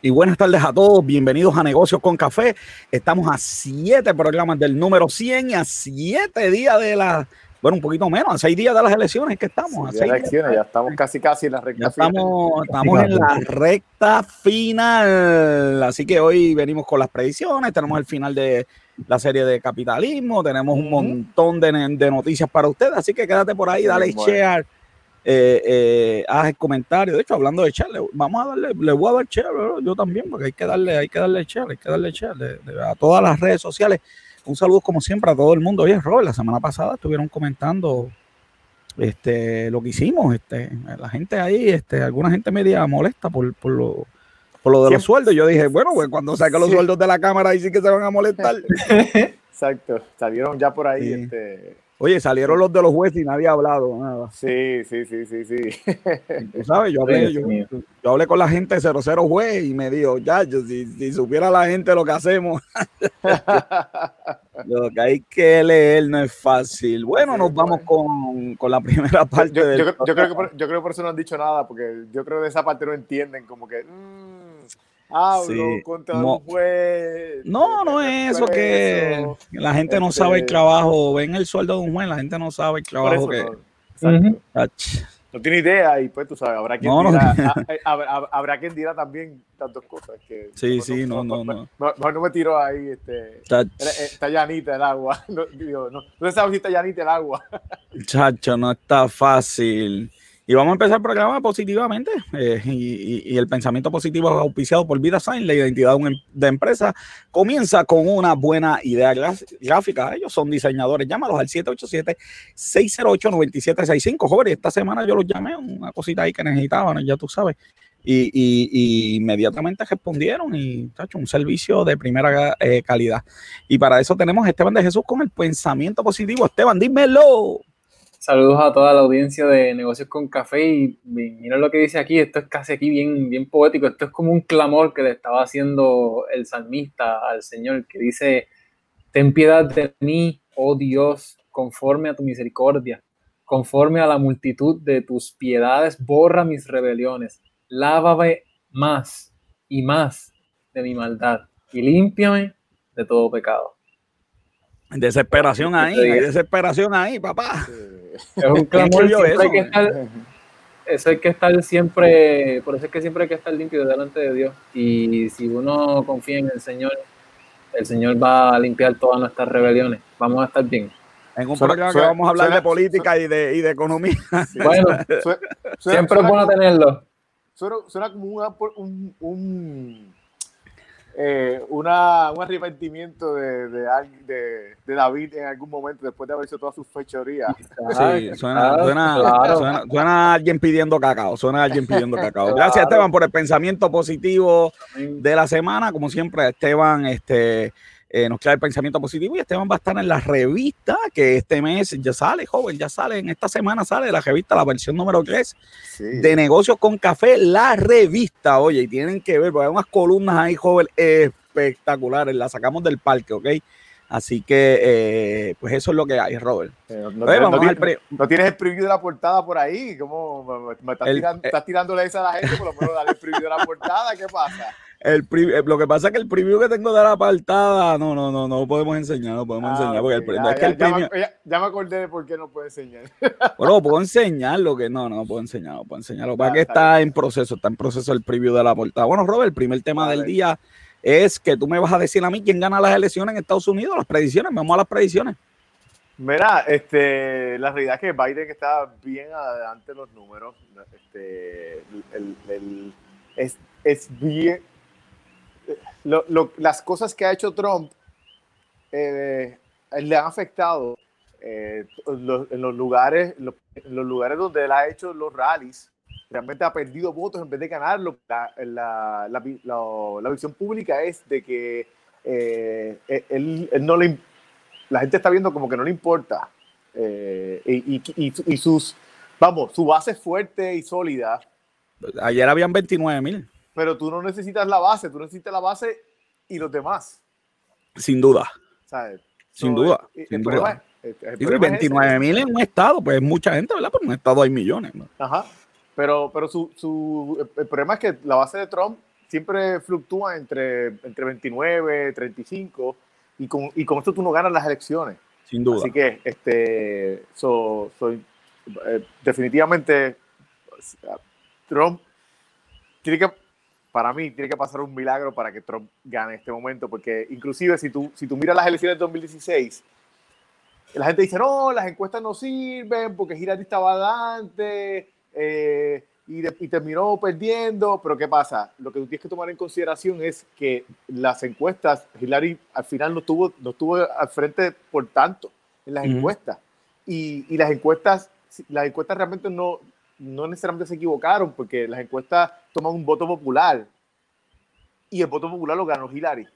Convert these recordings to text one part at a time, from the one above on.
Y buenas tardes a todos, bienvenidos a Negocios con Café. Estamos a siete programas del número 100 y a siete días de la, bueno, un poquito menos, a seis días de las elecciones que estamos. Sí, elecciones, ya estamos casi casi en la recta final. Estamos, estamos en la recta final. Así que hoy venimos con las predicciones, tenemos el final de la serie de capitalismo, tenemos un montón de, de noticias para ustedes, así que quédate por ahí, dale share eh, eh, haz el comentario. De hecho, hablando de share, vamos a darle, le voy a dar share, yo también, porque hay que darle, hay que darle share, hay que darle share a todas las redes sociales. Un saludo como siempre a todo el mundo. Oye, Robert, la semana pasada estuvieron comentando este, lo que hicimos. Este, la gente ahí, este, alguna gente media molesta por, por lo, por lo de los sueldos. Yo dije, bueno, pues cuando saque los sueldos de la cámara ahí sí que se van a molestar. Exacto, salieron ya por ahí. Este, Oye, salieron los de los jueces y nadie ha hablado nada. Sí, sí, sí, sí, sí. Tú sabes, yo hablé, yo, hablé con la gente de 00 juez y me dijo, ya, yo, si, supiera la gente lo que hacemos, lo que hay que leer no es fácil. Bueno, nos vamos con, con la primera parte. Yo, yo, yo, creo que por, yo creo que por eso no han dicho nada, porque yo creo que de esa parte no entienden, como que... Mmm, hablo contra no, un juez. No, no es eso que la gente no sabe el este, trabajo. Ven el sueldo de un juez, la gente no sabe el trabajo que. No, tiene idea y pues tú sabes, habrá quien, dirá, habrá, quien dirá también tantas cosas. Que, sí, sí, no, no, no. No, no me tiro ahí, este, está llanita el agua. No, digo, no, no sabes si está llanita el agua. Chacho, no está fácil. Y vamos a empezar el programa positivamente. Eh, y, el pensamiento positivo auspiciado por Vida Sign, la identidad de, em, empresa, comienza con una buena idea gráfica. Ellos son diseñadores. Llámalos al 787-608-9765. Joder, esta semana yo los llamé, una cosita ahí que necesitaban, ya tú sabes. Y, inmediatamente respondieron y tacho, un servicio de primera eh, calidad. Y para eso tenemos a Esteban de Jesús con el pensamiento positivo. Esteban, dímelo. Saludos a toda la audiencia de Negocios con Café y mira lo que dice aquí, esto es casi aquí bien, bien poético, esto es como un clamor que le estaba haciendo el salmista al Señor que dice, ten piedad de mí, oh Dios, conforme a tu misericordia, conforme a la multitud de tus piedades, borra mis rebeliones, lávame más y más de mi maldad y límpiame de todo pecado. Desesperación ahí, desesperación ahí, papá. Es un clamor, eso? Hay que estar, eso hay que estar siempre, por eso es que siempre hay que estar limpio delante de Dios. Y si uno confía en el Señor, el Señor va a limpiar todas nuestras rebeliones. Vamos a estar bien. En un programa que vamos a hablar de política y de, y de economía. Bueno, siempre es bueno tenerlo. Suena, como un, un eh, una, un arrepentimiento de, de, de, David en algún momento después de haber hecho todas sus fechorías. Sí, suena, suena, suena, alguien pidiendo cacao, suena alguien pidiendo cacao. Gracias Esteban por el pensamiento positivo de la semana. Como siempre, Esteban, este eh, nos trae el pensamiento positivo y Esteban va a estar en la revista que este mes ya sale, joven, ya sale, en esta semana sale la revista, la versión número 3 de negocios con café, la revista, oye, y tienen que ver, porque hay unas columnas ahí, joven, espectaculares, la sacamos del parque, ¿ok? Así que, eh, pues eso es lo que hay, Robert. Eh, no, tienes el preview de la portada por ahí? ¿Cómo me, estás, tirando, estás tirándole esa a la gente? Por lo menos dale el preview de la portada, ¿qué pasa? El eh, lo que pasa es que el preview que tengo de la apartada, no, no, no, no lo podemos enseñar, no podemos ah, enseñar. Porque el, ya, es que el ya, me, acordé de por qué no puedo enseñar. Bueno, puedo enseñar lo que no, no puedo enseñar, no puedo enseñarlo. Para que está, en proceso, está en proceso el preview de la portada. Bueno, Robert, el primer tema del día es que tú me vas a decir a mí quién gana las elecciones en Estados Unidos, las predicciones, vamos a las predicciones. Mira, este, la realidad es que Biden está bien adelante en los números. Este, el, el, es, es bien, las cosas que ha hecho Trump eh, le han afectado eh, en los lugares en los lugares donde él ha hecho los rallies realmente ha perdido votos en vez de ganarlo. La, la, visión pública es de que eh, él, no le la gente está viendo como que no le importa y, y, sus vamos su base es fuerte y sólida. Ayer habían 29 mil pero tú no necesitas la base, tú necesitas la base y los demás. Sin duda. Sin duda. sin duda. 29 mil en un estado, pues es mucha gente, ¿verdad? Pero en un estado hay millones. Ajá. Pero, pero su, su, el problema es que la base de Trump siempre fluctúa entre, entre 29, 35, y con, y con esto tú no ganas las elecciones. Sin duda. Así que, este, soy eh, definitivamente, Trump tiene que, para mí, tiene que pasar un milagro para que Trump gane este momento, porque inclusive si tú, si tú miras las elecciones de 2016, la gente dice, no, las encuestas no sirven porque Hillary estaba adelante eh, y, y, terminó perdiendo, pero ¿qué pasa? Lo que tú tienes que tomar en consideración es que las encuestas, Hillary al final no estuvo, no estuvo al frente por tanto en las encuestas. Y, y, las encuestas, las encuestas realmente no, no necesariamente se equivocaron porque las encuestas toman un voto popular y el voto popular lo ganó Hillary.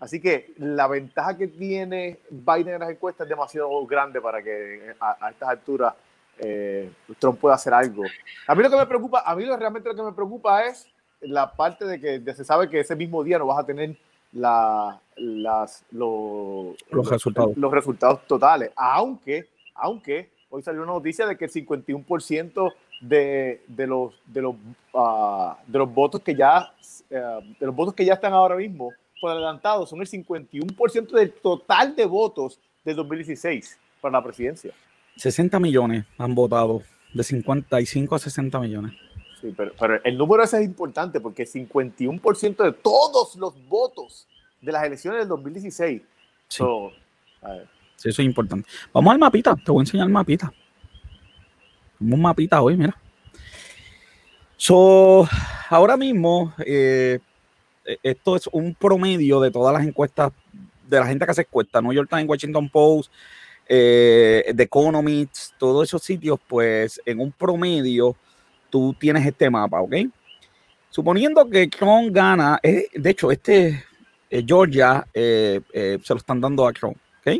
Así que la ventaja que tiene Biden en las encuestas es demasiado grande para que a, estas alturas eh, Trump pueda hacer algo. A mí lo que me preocupa, a mí lo, realmente lo que me preocupa es la parte de que se sabe que ese mismo día no vas a tener la, las, los, resultados. los resultados totales. Aunque, aunque hoy salió una noticia de que el 51% de, de, los, de, los, uh, de los votos que ya uh, de los votos que ya están ahora mismo adelantado son el 51% del total de votos de 2016 para la presidencia. 60 millones han votado, de 55 a 60 millones. Sí, pero, pero el número ese es importante porque 51% de todos los votos de las elecciones del 2016. Sí. Sí, eso es importante. Vamos al mapita, te voy a enseñar el mapita. Un mapita hoy, mira. So, ahora mismo, eh, eh, esto es un promedio de todas las encuestas de la gente que hace encuestas, New York Times, Washington Post, eh, The Economist, todos esos sitios, pues en un promedio tú tienes este mapa, ¿ok? Suponiendo que Trump gana, de hecho, este eh, Georgia se lo están dando a Trump, ¿ok?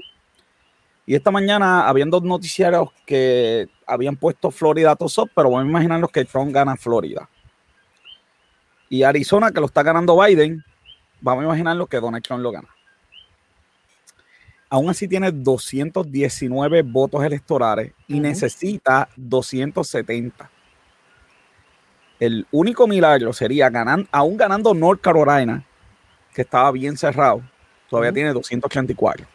Y esta mañana habían dos noticiarios que habían puesto Florida top, pero vamos a imaginarnos que Trump gana Florida. Y Arizona, que lo está ganando Biden, vamos a imaginar lo que Donald Trump lo gana. Aún así tiene 219 votos electorales y necesita 270. El único milagro sería ganar, aún ganando North Carolina, que estaba bien cerrado, todavía tiene 284.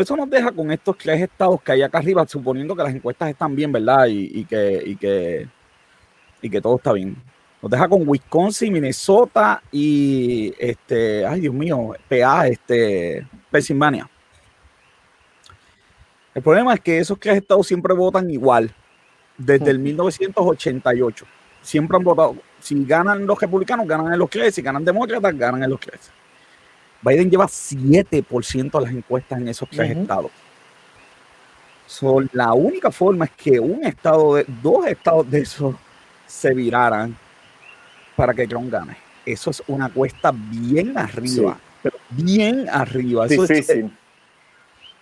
Eso nos deja con estos tres estados que hay acá arriba, suponiendo que las encuestas están bien, ¿verdad? Y, que, y, que, y que todo está bien. Nos deja con Wisconsin, Minnesota y este, ay Dios mío, PA, este, Pensilvania. El problema es que esos tres estados siempre votan igual, desde el 1988. Siempre han votado. Si ganan los republicanos, ganan en los tres. Si ganan demócratas, ganan en los tres. Biden lleva 7% de las encuestas en esos tres estados. la única forma es que un estado de, dos estados de esos se viraran para que Trump gane. Eso es una cuesta bien arriba, pero bien arriba.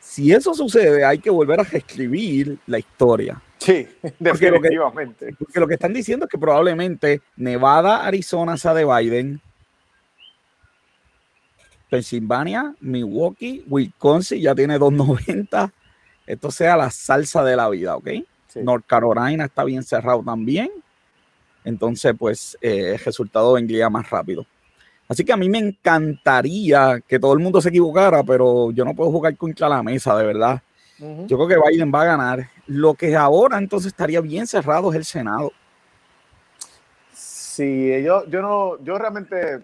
si eso sucede, hay que volver a reescribir la historia. Sí, definitivamente. Porque lo, que, están diciendo es que probablemente Nevada, Arizona sea de Biden, Pensilvania, Milwaukee, Wisconsin ya tiene 290. Esto sea la salsa de la vida, ¿ok? North Carolina está bien cerrado también. Entonces, pues eh, el resultado vendría más rápido. Así que a mí me encantaría que todo el mundo se equivocara, pero yo no puedo jugar contra la mesa, de verdad. Yo creo que Biden va a ganar. Lo que ahora entonces estaría bien cerrado es el Senado. Sí, yo, yo no, yo realmente,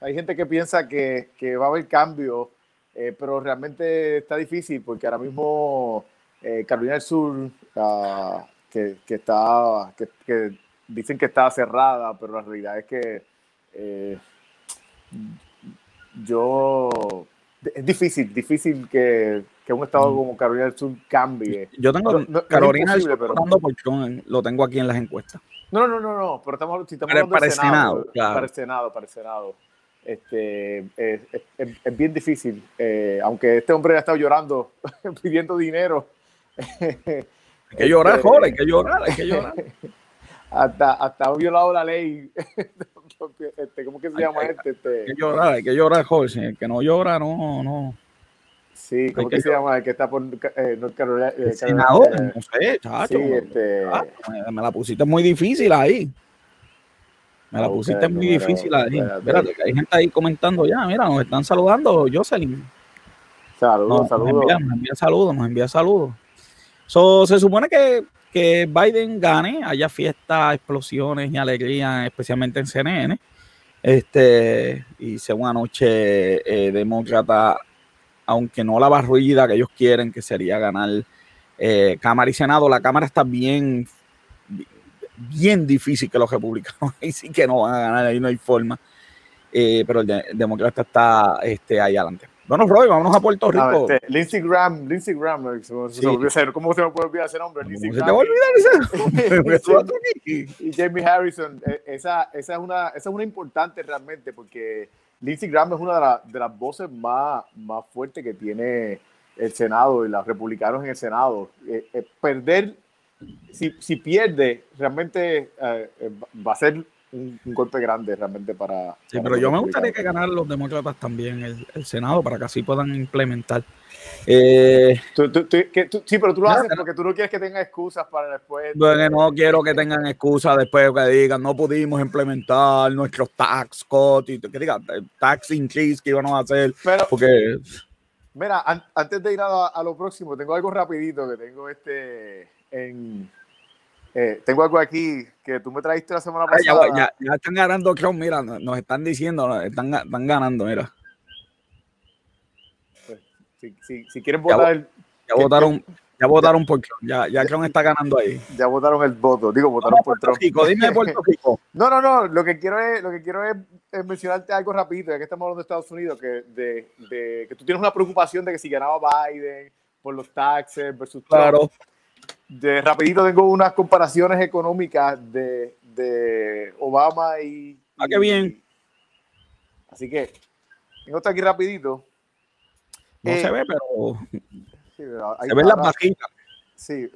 hay gente que piensa que, va a haber cambio, eh, pero realmente está difícil porque ahora mismo eh, Carolina del Sur, ah, que, está, que dicen que está cerrada, pero la realidad es que eh, yo es difícil, difícil que, que, un estado mm. como Carolina del Sur cambie. Yo tengo Carolina del Sur pero... lo tengo aquí en las encuestas. No, no, no, no, pero estamos, si estamos para, el Senado, para el Senado, para el Senado. Este, es, es, bien difícil, eh, aunque este hombre ha estado llorando, pidiendo dinero. hay que llorar, este, joder, hay que llorar, hay que llorar. hasta, hasta ha violado la ley. este, ¿Cómo que se llama este? este? Hay que llorar, hay que llorar, Jorge. El que no llora, no, no. Sí, ¿cómo que, se llama? El que está por eh, North Carolina. Eh, senador, no sé, chacho. Sí, este... me, la pusiste muy difícil ahí. Me la pusiste muy difícil ahí. Espérate, que hay gente ahí comentando ya. Mira, nos están saludando, Jocelyn. Saludos, saludos. Nos envía, saludos, nos envía saludos. se supone que, que Biden gane, haya fiestas, explosiones y alegría, especialmente en CNN. Este, y sea una noche eh, demócrata, aunque no la barruida que ellos quieren, que sería ganar eh, Cámara y Senado. La Cámara está bien bien difícil que los republicanos ahí sí que no van a ganar, ahí no hay forma. Eh, pero el, demócrata está este, ahí adelante. Bueno, Roy, vámonos a Puerto Rico. este, Lindsey Graham, Lindsey Graham, ¿cómo se me puede olvidar ese nombre? Lindsey ¿Cómo se te va a olvidar ese nombre? y Jamie Harrison, esa, esa, es una, esa es una importante realmente porque Lindsey Graham es una de, de las voces más, más fuertes que tiene el Senado y los republicanos en el Senado. Eh, perder si, si pierde, realmente eh, eh, va a ser un, golpe grande realmente para... Sí, pero yo me gustaría que ganaran los demócratas también el, Senado para que así puedan implementar. Eh, sí, pero tú lo haces porque tú no quieres que tengan excusas para después. Bueno, no quiero que tengan excusas después que digan no pudimos implementar nuestros tax cuts y que digan tax increase que íbamos a hacer. Pero, porque... Mira, antes de ir a, a, lo próximo, tengo algo rapidito que tengo este eh, tengo algo aquí que tú me trajiste la semana pasada. Ya, están ganando, creo, mira, nos están diciendo, están, están ganando, mira. Pues, si, si, quieren votar. Ya, votaron. Ya votaron por ya, ya Trump está ganando ahí. Ya votaron el voto, digo, votaron por Trump. dime Puerto Rico. no, no, no, lo que quiero es, lo que quiero es, mencionarte algo rapidito, ya que estamos hablando de Estados Unidos, que, de, de, que tú tienes una preocupación de que si ganaba Biden por los taxes versus Trump. Claro de rapidito tengo unas comparaciones económicas de, de Obama y... Ah, qué bien. así que, tengo esto aquí rapidito. No se ve, pero... se ven las bajitas. Sí,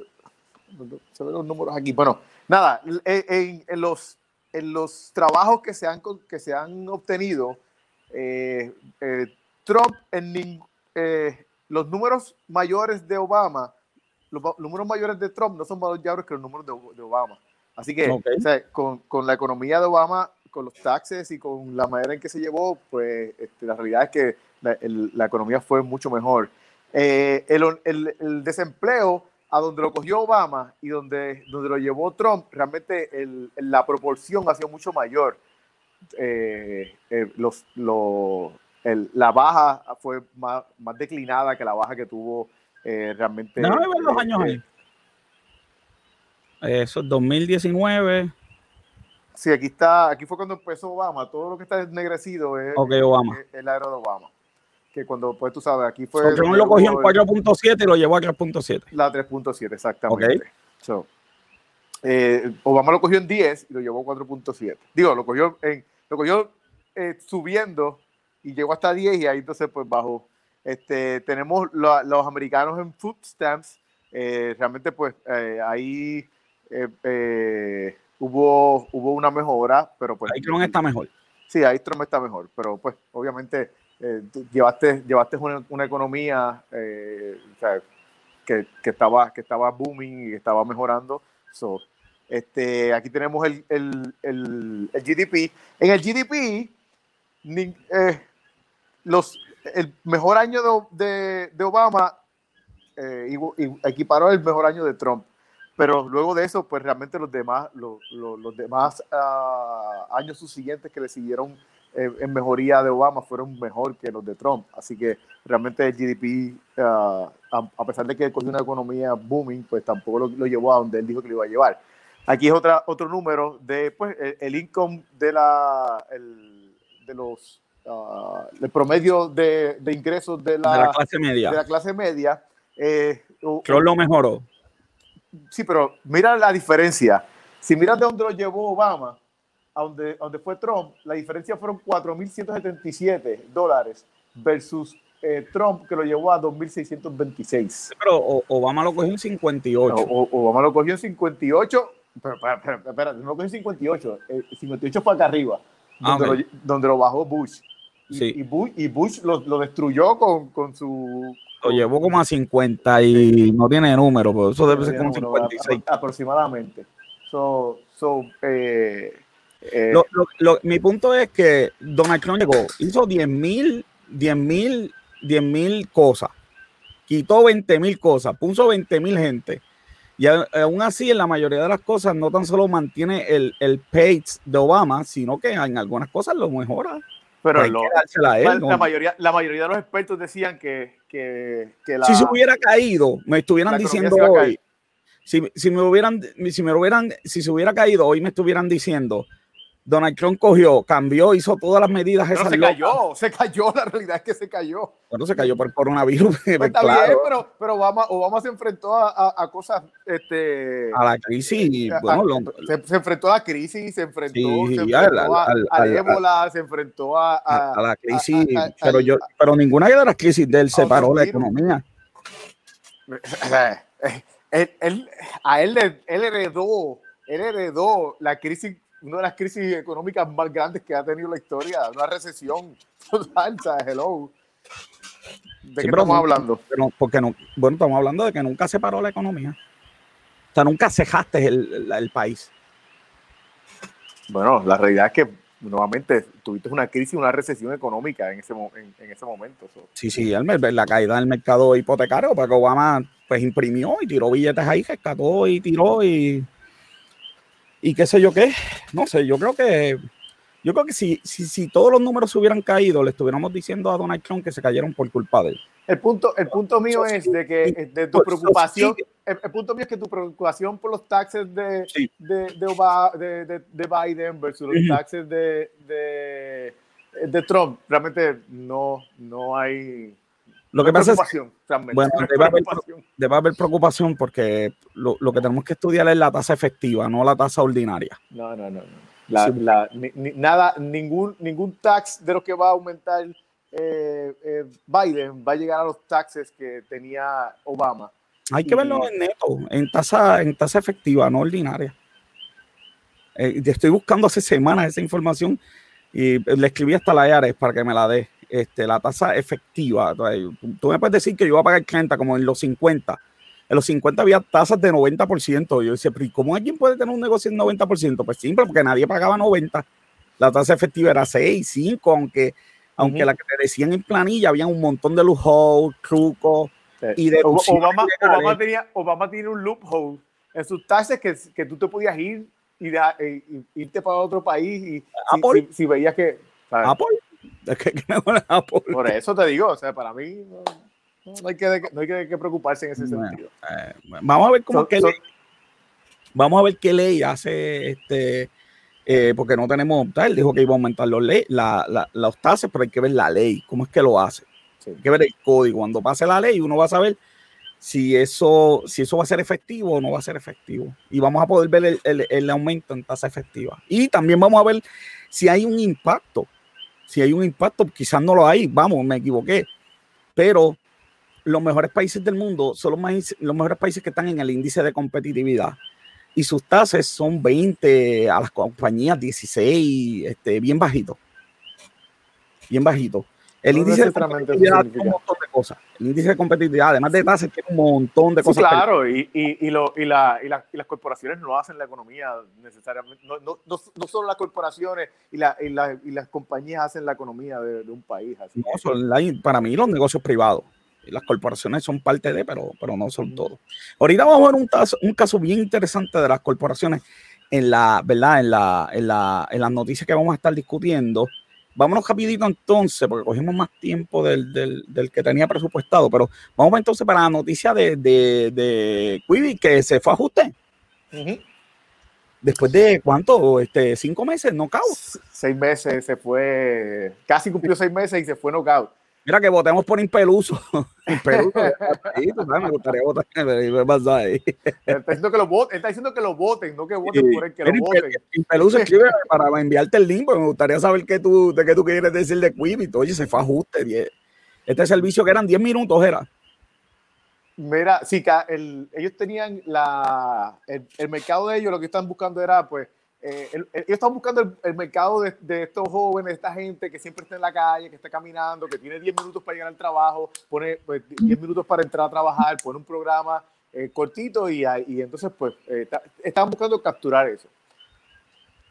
se ven los números aquí. Bueno, nada, en, en, los, en los trabajos que se han, que se han obtenido, eh, eh, Trump, en eh, los números mayores de Obama los, números mayores de Trump no son más mayores que los números de, Obama. Así que con, con, la economía de Obama, con los taxes y con la manera en que se llevó, pues este, la realidad es que la, la, economía fue mucho mejor. Eh, el, el, el, desempleo, a donde lo cogió Obama y donde, donde lo llevó Trump, realmente la proporción ha sido mucho mayor. Eh, eh, los, los, la baja fue más, más declinada que la baja que tuvo eh, realmente. No, ver los años ahí. Eso es 2019. Sí, aquí está, aquí fue cuando empezó Obama. Todo lo que está ennegrecido es, Obama. el de Obama. Que cuando, pues tú sabes, aquí fue. Lo cogió en 4.7 y lo llevó a 3.7. La 3.7, exactamente. Eh, Obama lo cogió en 10 y lo llevó a 4.7. Digo, lo cogió, en, lo cogió eh, subiendo y llegó hasta 10 y ahí entonces pues bajó. Este, tenemos los americanos en food stamps. Eh, realmente, pues eh, ahí hubo, hubo una mejora, pero pues. Ahí Trump está mejor. Sí, ahí Trump está mejor, pero pues obviamente llevaste, llevaste una, economía que, que, estaba, que estaba booming y estaba mejorando. So, este, aquí tenemos el, el, el, el GDP. En el GDP, los, el mejor año de, de, Obama eh, equiparó el mejor año de Trump. Pero luego de eso, pues realmente los demás, los, los, demás uh, años subsiguientes que le siguieron eh, en mejoría de Obama fueron mejor que los de Trump. Así que realmente el GDP, ah, a, pesar de que cogió una economía booming, pues tampoco lo, lo, llevó a donde él dijo que lo iba a llevar. Aquí es otra, otro número de pues, el, income de, la, el, de los Ah, el promedio de, de ingresos de la, clase media. De la clase media eh, Creo lo mejoró. Sí, pero mira la diferencia. Si miras de dónde lo llevó Obama a donde, donde fue Trump, la diferencia fueron 4.177 dólares versus eh, Trump que lo llevó a 2.626. Pero Obama lo cogió en 58. Obama lo cogió en 58. Pero, espera, no lo cogió en 58. 58 fue acá arriba, ah, donde, lo, donde lo bajó Bush. Y, Bush, lo, destruyó con, con, su... Lo llevó como a 50 y no tiene número, pero eso debe ser como 56. Aproximadamente. So, so, eh, Eh, mi punto es que Donald Trump llegó, hizo 10 mil, 10 mil, 10 mil cosas, quitó 20 mil cosas, puso 20 mil gente. Y aún así, en la mayoría de las cosas, no tan solo mantiene el, el pace de Obama, sino que en algunas cosas lo mejora. Pero la, mayoría, la mayoría de los expertos decían que, que, que Si se hubiera caído, me estuvieran diciendo hoy, si, si, me hubieran, si me hubieran, si se hubiera caído hoy me estuvieran diciendo, Donald Trump cogió, cambió, hizo todas las medidas. Pero se cayó, se cayó, la realidad es que se cayó. Bueno, se cayó por el coronavirus. Pues está bien, pero, pero Obama, Obama, se enfrentó a, a, cosas. Este, a la crisis. se, enfrentó a la crisis, se enfrentó, se enfrentó ébola, se enfrentó a, a, la crisis. pero, yo, pero ninguna de las crisis de él separó la economía. él, él, a él, él heredó, él heredó la crisis una de las crisis económicas más grandes que ha tenido la historia, una recesión total, hello. ¿De qué estamos hablando? porque no, bueno, estamos hablando de que nunca se paró la economía. O sea, nunca cejaste el, el, país. Bueno, la realidad es que nuevamente tuviste una crisis, una recesión económica en ese, en, ese momento. Sí, sí, la caída del mercado hipotecario, porque Obama pues imprimió y tiró billetes ahí, rescató y tiró y y qué sé yo qué, no sé, yo creo que yo creo que si, si, si todos los números hubieran caído, le estuviéramos diciendo a Donald Trump que se cayeron por culpa de él. El punto, el punto mío es de que de tu preocupación, el, punto mío es que tu preocupación por los taxes de, de, de, de, Biden versus los taxes de, de, Trump, realmente no, no hay lo que pasa es bueno, debe haber, preocupación porque lo, que tenemos que estudiar es la tasa efectiva, no la tasa ordinaria. No, no, no. nada, ningún, ningún tax de lo que va a aumentar eh, eh, Biden va a llegar a los taxes que tenía Obama. Hay que verlo en neto, en tasa, en tasa efectiva, no ordinaria. Eh, estoy buscando hace semanas esa información y le escribí hasta la IARES para que me la dé este, la tasa efectiva. Tú me puedes decir que yo voy a pagar 30 como en los 50. En los 50 había tasas de 90%. Yo decía, pero ¿cómo alguien puede tener un negocio en 90%? Pues simple, porque nadie pagaba 90. La tasa efectiva era 6, 5, aunque, aunque la que te decían en planilla había un montón de loopholes, trucos y de Obama, Obama, tenía, Obama tiene un loophole en sus tasas que, que tú te podías ir y, irte para otro país y si, si, veías que... Apple Por eso te digo, o sea, para mí no, hay, que, no hay que, preocuparse en ese sentido. Eh, vamos a ver cómo que vamos a ver qué ley hace este eh, porque no tenemos, él dijo que iba a aumentar los, ley, la, los tases, pero hay que ver la ley, cómo es que lo hace. Hay que ver el código. Cuando pase la ley, uno va a saber si eso, si eso va a ser efectivo o no va a ser efectivo. Y vamos a poder ver el, el, el aumento en tasa efectiva. Y también vamos a ver si hay un impacto si hay un impacto, quizás no lo hay, vamos, me equivoqué, pero los mejores países del mundo son los, mejores países que están en el índice de competitividad y sus tasas son 20 a las compañías 16, este, bien bajito. Bien bajito. El índice de competitividad tiene un montón de cosas. El índice de competitividad, además de tasas, tiene un montón de cosas. claro, y, y, y, lo, y, la, y, las corporaciones no hacen la economía necesariamente. No, no, no, solo las corporaciones y, la, y, las compañías hacen la economía de, un país. Así. Son para mí los negocios privados. Las corporaciones son parte de, pero, pero no son todo. Ahorita vamos a ver un caso, un caso bien interesante de las corporaciones en la, ¿verdad? En la, en la, en las noticias que vamos a estar discutiendo vámonos rapidito entonces, porque cogimos más tiempo del, del, que tenía presupuestado, pero vamos entonces para la noticia de, de, de Quibi, que se fue a ajuste. Después de cuánto, este, cinco meses, knockout. Seis meses se fue, casi cumplió seis meses y se fue knockout. Mira que votemos por Impeluso. Impeluso. me gustaría votar. ahí. Está diciendo que lo voten, está diciendo que lo voten, no que voten por él, que lo voten. Impeluso escribe para enviarte el link, porque me gustaría saber qué tú, de qué tú quieres decir de Quibi. Oye, se fue ajuste. Este servicio que eran 10 minutos era. Mira, sí, el, ellos tenían la, el, el mercado de ellos, lo que están buscando era pues eh, ellos están buscando el, mercado de, estos jóvenes, de esta gente que siempre está en la calle, que está caminando, que tiene 10 minutos para llegar al trabajo, pone pues, 10 minutos para entrar a trabajar, pone un programa eh, cortito y, y, entonces pues eh, están buscando capturar eso.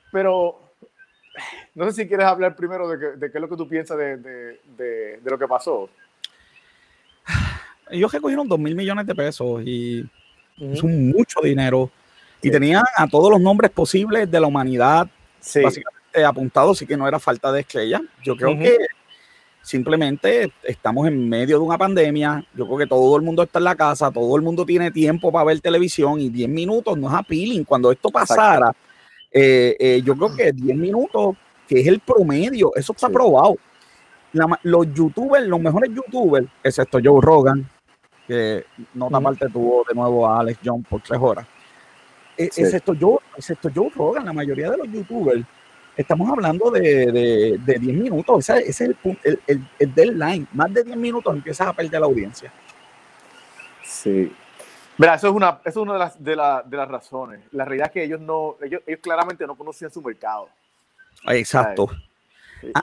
Pero no sé si quieres hablar primero de, qué es lo que tú piensas de, lo que pasó. Ellos recogieron dos mil millones de pesos y es un mucho dinero. Y tenían a todos los nombres posibles de la humanidad básicamente apuntados, y que no era falta de estrella. Yo creo que simplemente estamos en medio de una pandemia. Yo creo que todo el mundo está en la casa, todo el mundo tiene tiempo para ver televisión y 10 minutos no es appealing. Cuando esto pasara, eh, eh, yo creo que 10 minutos, que es el promedio, eso está probado. los youtubers, los mejores youtubers, excepto Joe Rogan, que no tan parte tuvo de nuevo a Alex Jones por tres horas. E, excepto, Joe, excepto Joe Rogan, la mayoría de los youtubers, estamos hablando de, de, 10 minutos. Ese, es el, el, el, deadline. Más de 10 minutos empiezas a perder la audiencia. Sí. Mira, eso es una, eso es una de, las, de, la, de las razones. La realidad es que ellos no, ellos, ellos claramente no conocían su mercado. Exacto.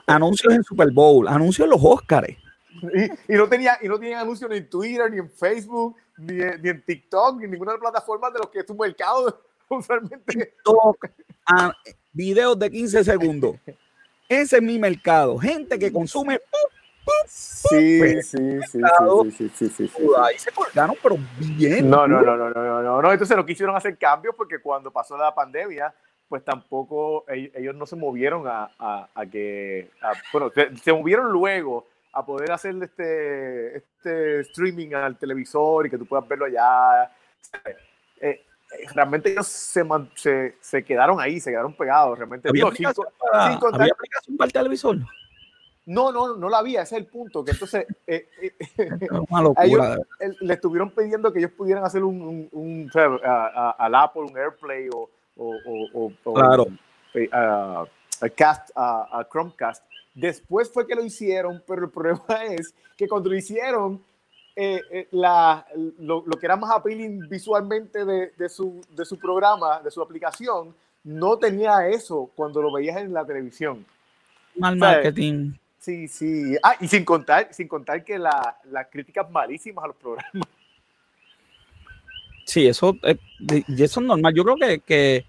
Anuncios en Super Bowl, anuncios en los Oscars. Y, no tenía, y no tenían anuncios ni en Twitter, ni en Facebook, ni, ni en TikTok, ni en ninguna plataformas de los que es su mercado usualmente. TikTok, ah, videos de 15 segundos. Ese es mi mercado. Gente que consume. Sí, sí, sí, sí, sí, sí, Ahí se colgaron, pero bien. No, no, no, no, no, no, no. Entonces no quisieron hacer cambios porque cuando pasó la pandemia, pues tampoco ellos no se movieron a, a, que, bueno, se, movieron luego a poder hacer este, este streaming al televisor y que tú puedas verlo allá. Eh, realmente ellos se, se, se, quedaron ahí, se quedaron pegados. Realmente, ¿Había, aplicación, para, ¿había aplicación para el televisor? No, no, no la había, ese es el punto. Que entonces eh, eh, locura, ellos, le estuvieron pidiendo que ellos pudieran hacer un, un, un al Apple, un AirPlay o, o, o, claro. a, cast, a, Chromecast. Después fue que lo hicieron, pero el problema es que cuando lo hicieron, eh, eh, la, lo, lo, que era más appealing visualmente de, de, su, de su programa, de su aplicación, no tenía eso cuando lo veías en la televisión. Mal marketing. Sí, sí. Ah, y sin contar, sin contar que la, las críticas malísimas a los programas. Sí, eso, eh, y eso es normal. Yo creo que, que,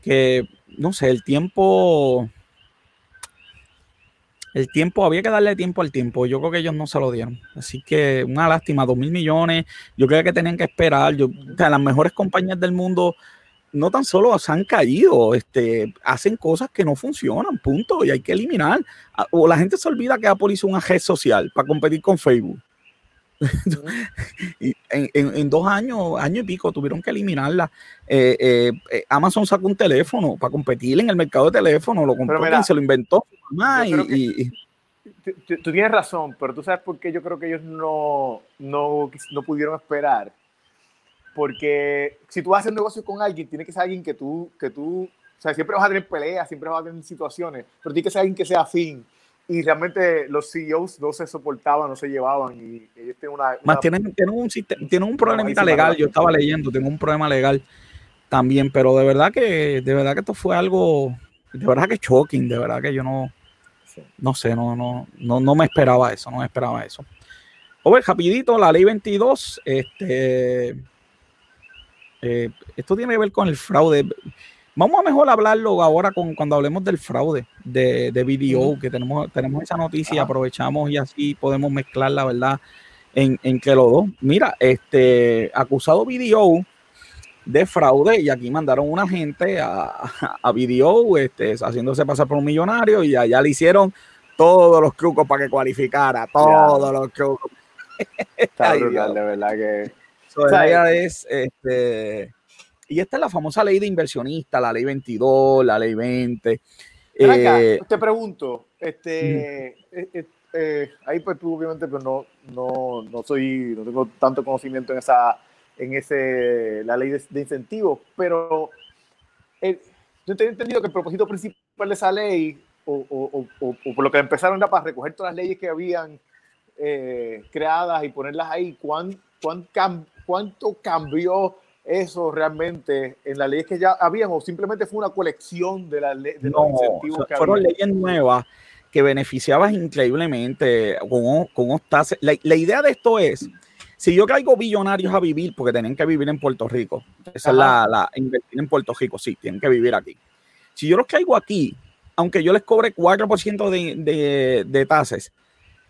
que, no sé, el tiempo el tiempo, había que darle tiempo al tiempo. Yo creo que ellos no se lo dieron. Así que una lástima, dos mil millones. Yo creo que tenían que esperar. Yo, las mejores compañías del mundo no tan solo se han caído, este, hacen cosas que no funcionan, punto, y hay que eliminar. Ah, o la gente se olvida que Apple hizo una red social para competir con Facebook. y en, dos años, año y pico, tuvieron que eliminarla. Eh, eh, eh, Amazon sacó un teléfono para competir en el mercado de teléfono, lo compró se lo inventó. y, tú tienes razón, pero tú sabes por qué yo creo que ellos no, no, no pudieron esperar. Porque si tú vas a hacer negocio con alguien, tiene que ser alguien que tú, que tú, o sea, siempre vas a tener peleas, siempre vas a tener situaciones, pero tiene que ser alguien que sea afín y realmente los CEOs no se soportaban, no se llevaban y ellos tienen una... Más tienen, tienen, un, tienen un problemita legal, yo estaba leyendo, tengo un problema legal también, pero de verdad que, de verdad que esto fue algo, de verdad que shocking, de verdad que yo no, no sé, no, no, no, no me esperaba eso, no me esperaba eso. Over, rapidito, la ley 22, este, eh, esto tiene que ver con el fraude. Vamos a mejor hablarlo ahora con, cuando hablemos del fraude de, de BDO, que tenemos, tenemos esa noticia y aprovechamos y así podemos mezclar la verdad en, en que los dos. Mira, este acusado BDO de fraude y aquí mandaron una gente a, a BDO este, haciéndose pasar por un millonario y allá le hicieron todos los trucos para que cualificara, todos los trucos. Está brutal, de verdad que... es, este, y esta es la famosa ley de inversionista, la ley 22, la ley 20. Eh, te pregunto, este, eh, eh, eh, ahí pues tú obviamente pues no, no, no soy, no tengo tanto conocimiento en esa, en ese, la ley de, incentivos, pero yo te he entendido que el propósito principal de esa ley, o, o, o, por lo que empezaron era para recoger todas las leyes que habían creadas y ponerlas ahí, ¿cuán, cuán, ¿cuánto cambió eso realmente en las leyes que ya habían o simplemente fue una colección de, las de los incentivos que fueron leyes nuevas que beneficiaban increíblemente con, con la, la, idea de esto es, si yo traigo billonarios a vivir, porque tienen que vivir en Puerto Rico, esa es la, la, invertir en Puerto Rico, sí, tienen que vivir aquí. Si yo los traigo aquí, aunque yo les cobre 4% de, de, de tasas,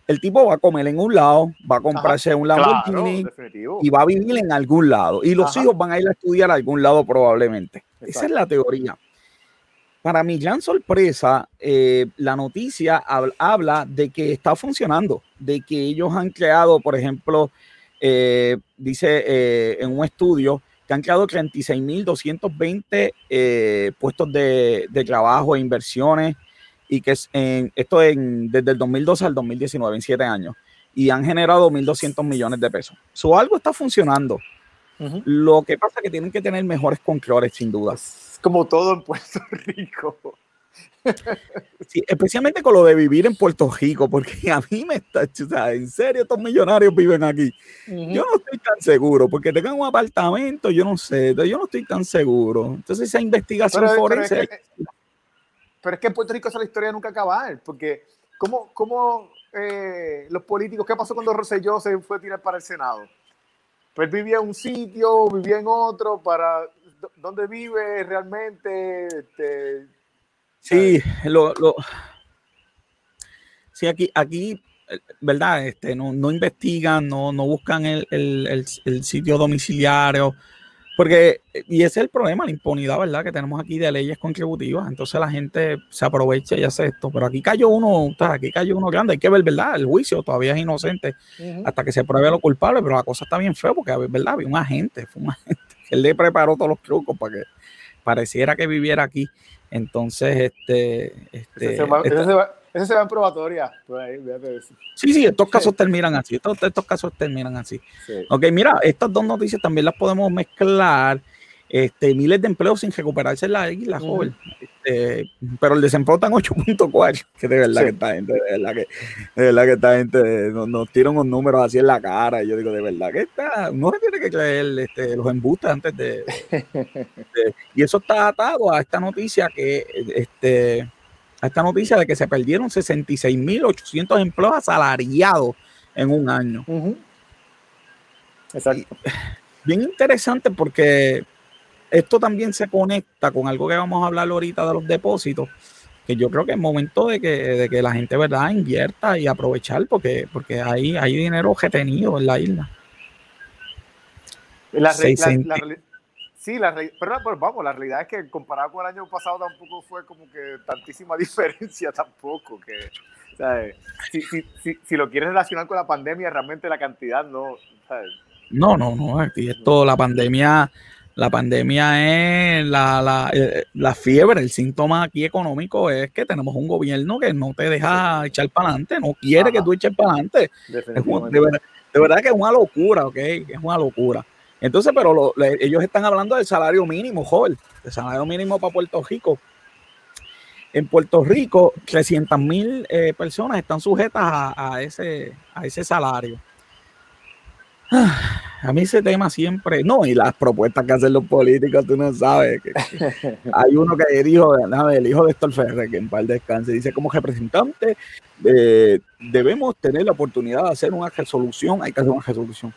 el tipo va a comer en un lado, va a comprarse un Lamborghini y va a vivir en algún lado. Y los hijos van a ir a estudiar a algún lado probablemente. Esa es la teoría. Para mi gran sorpresa, eh, la noticia habla de que está funcionando, de que ellos han creado, por ejemplo, eh, dice eh, en un estudio que han creado 36.220 puestos de, de trabajo e inversiones y que es en, esto en, desde el 2012 al 2019, en siete años, y han generado 1.200 millones de pesos. So, algo está funcionando. Lo que pasa es que tienen que tener mejores controles, sin duda. Como todo en Puerto Rico. Sí, especialmente con lo de vivir en Puerto Rico, porque a mí me está, o sea, en serio, estos millonarios viven aquí. Yo no estoy tan seguro, porque tengan un apartamento, yo no sé, yo no estoy tan seguro. Entonces, esa investigación forense. Pero es que en Puerto Rico esa la historia nunca acabar, porque ¿cómo, cómo eh, los políticos, qué pasó cuando Rosselló se fue a tirar para el Senado? Pues vivía en un sitio, vivía en otro, para dónde vive realmente. Este, sí, lo, lo, sí, aquí, aquí, ¿verdad? Este, no, no investigan, no, no buscan el, el, el sitio domiciliario porque, y ese es el problema, la impunidad, ¿verdad? Que tenemos aquí de leyes contributivas. Entonces la gente se aprovecha y hace esto. Pero aquí cayó uno, aquí cayó uno grande. Hay que ver, ¿verdad? El juicio todavía es inocente hasta que se pruebe lo culpable. Pero la cosa está bien fea porque, ¿verdad? Había un agente, fue un agente. Él le preparó todos los trucos para que pareciera que viviera aquí. Entonces, este. este ese se va en probatoria. Sí, sí, estos casos terminan así. Estos, estos casos terminan así. Ok, mira, estas dos noticias también las podemos mezclar. Este, miles de empleos sin recuperarse en la isla, joven. Este, pero el desempleo está en 8.4, que de verdad que esta gente, de verdad que, de verdad que esta gente nos, nos tira unos números así en la cara. Y yo digo, de verdad que está, no se tiene que creer este, los embustes antes de, de, Y eso está atado a esta noticia que este esta noticia de que se perdieron 66.800 empleos asalariados en un año. Exacto. bien interesante porque esto también se conecta con algo que vamos a hablar ahorita de los depósitos, que yo creo que es momento de que, que la gente verdad invierta y aprovechar porque, porque hay, hay dinero retenido en la isla. La, Sí, la, pero, vamos, la realidad es que comparado con el año pasado tampoco fue como que tantísima diferencia tampoco. Que, Si, si, si, si, lo quieres relacionar con la pandemia, realmente la cantidad no. No, no, no. Aquí esto, la pandemia, la pandemia es la, la, la, fiebre, el síntoma aquí económico es que tenemos un gobierno que no te deja echar para adelante, no quiere que tú eches para adelante. de verdad que es una locura, ¿ok? Es una locura. Entonces, pero ellos están hablando del salario mínimo, joven, el salario mínimo para Puerto Rico. En Puerto Rico, 300 mil eh, personas están sujetas a, ese, salario. a mí ese tema siempre, no, y las propuestas que hacen los políticos, tú no sabes. Hay uno que dijo, el hijo de Héctor Ferrer, que en par descanse, dice como representante eh, debemos tener la oportunidad de hacer una resolución, hay que hacer una resolución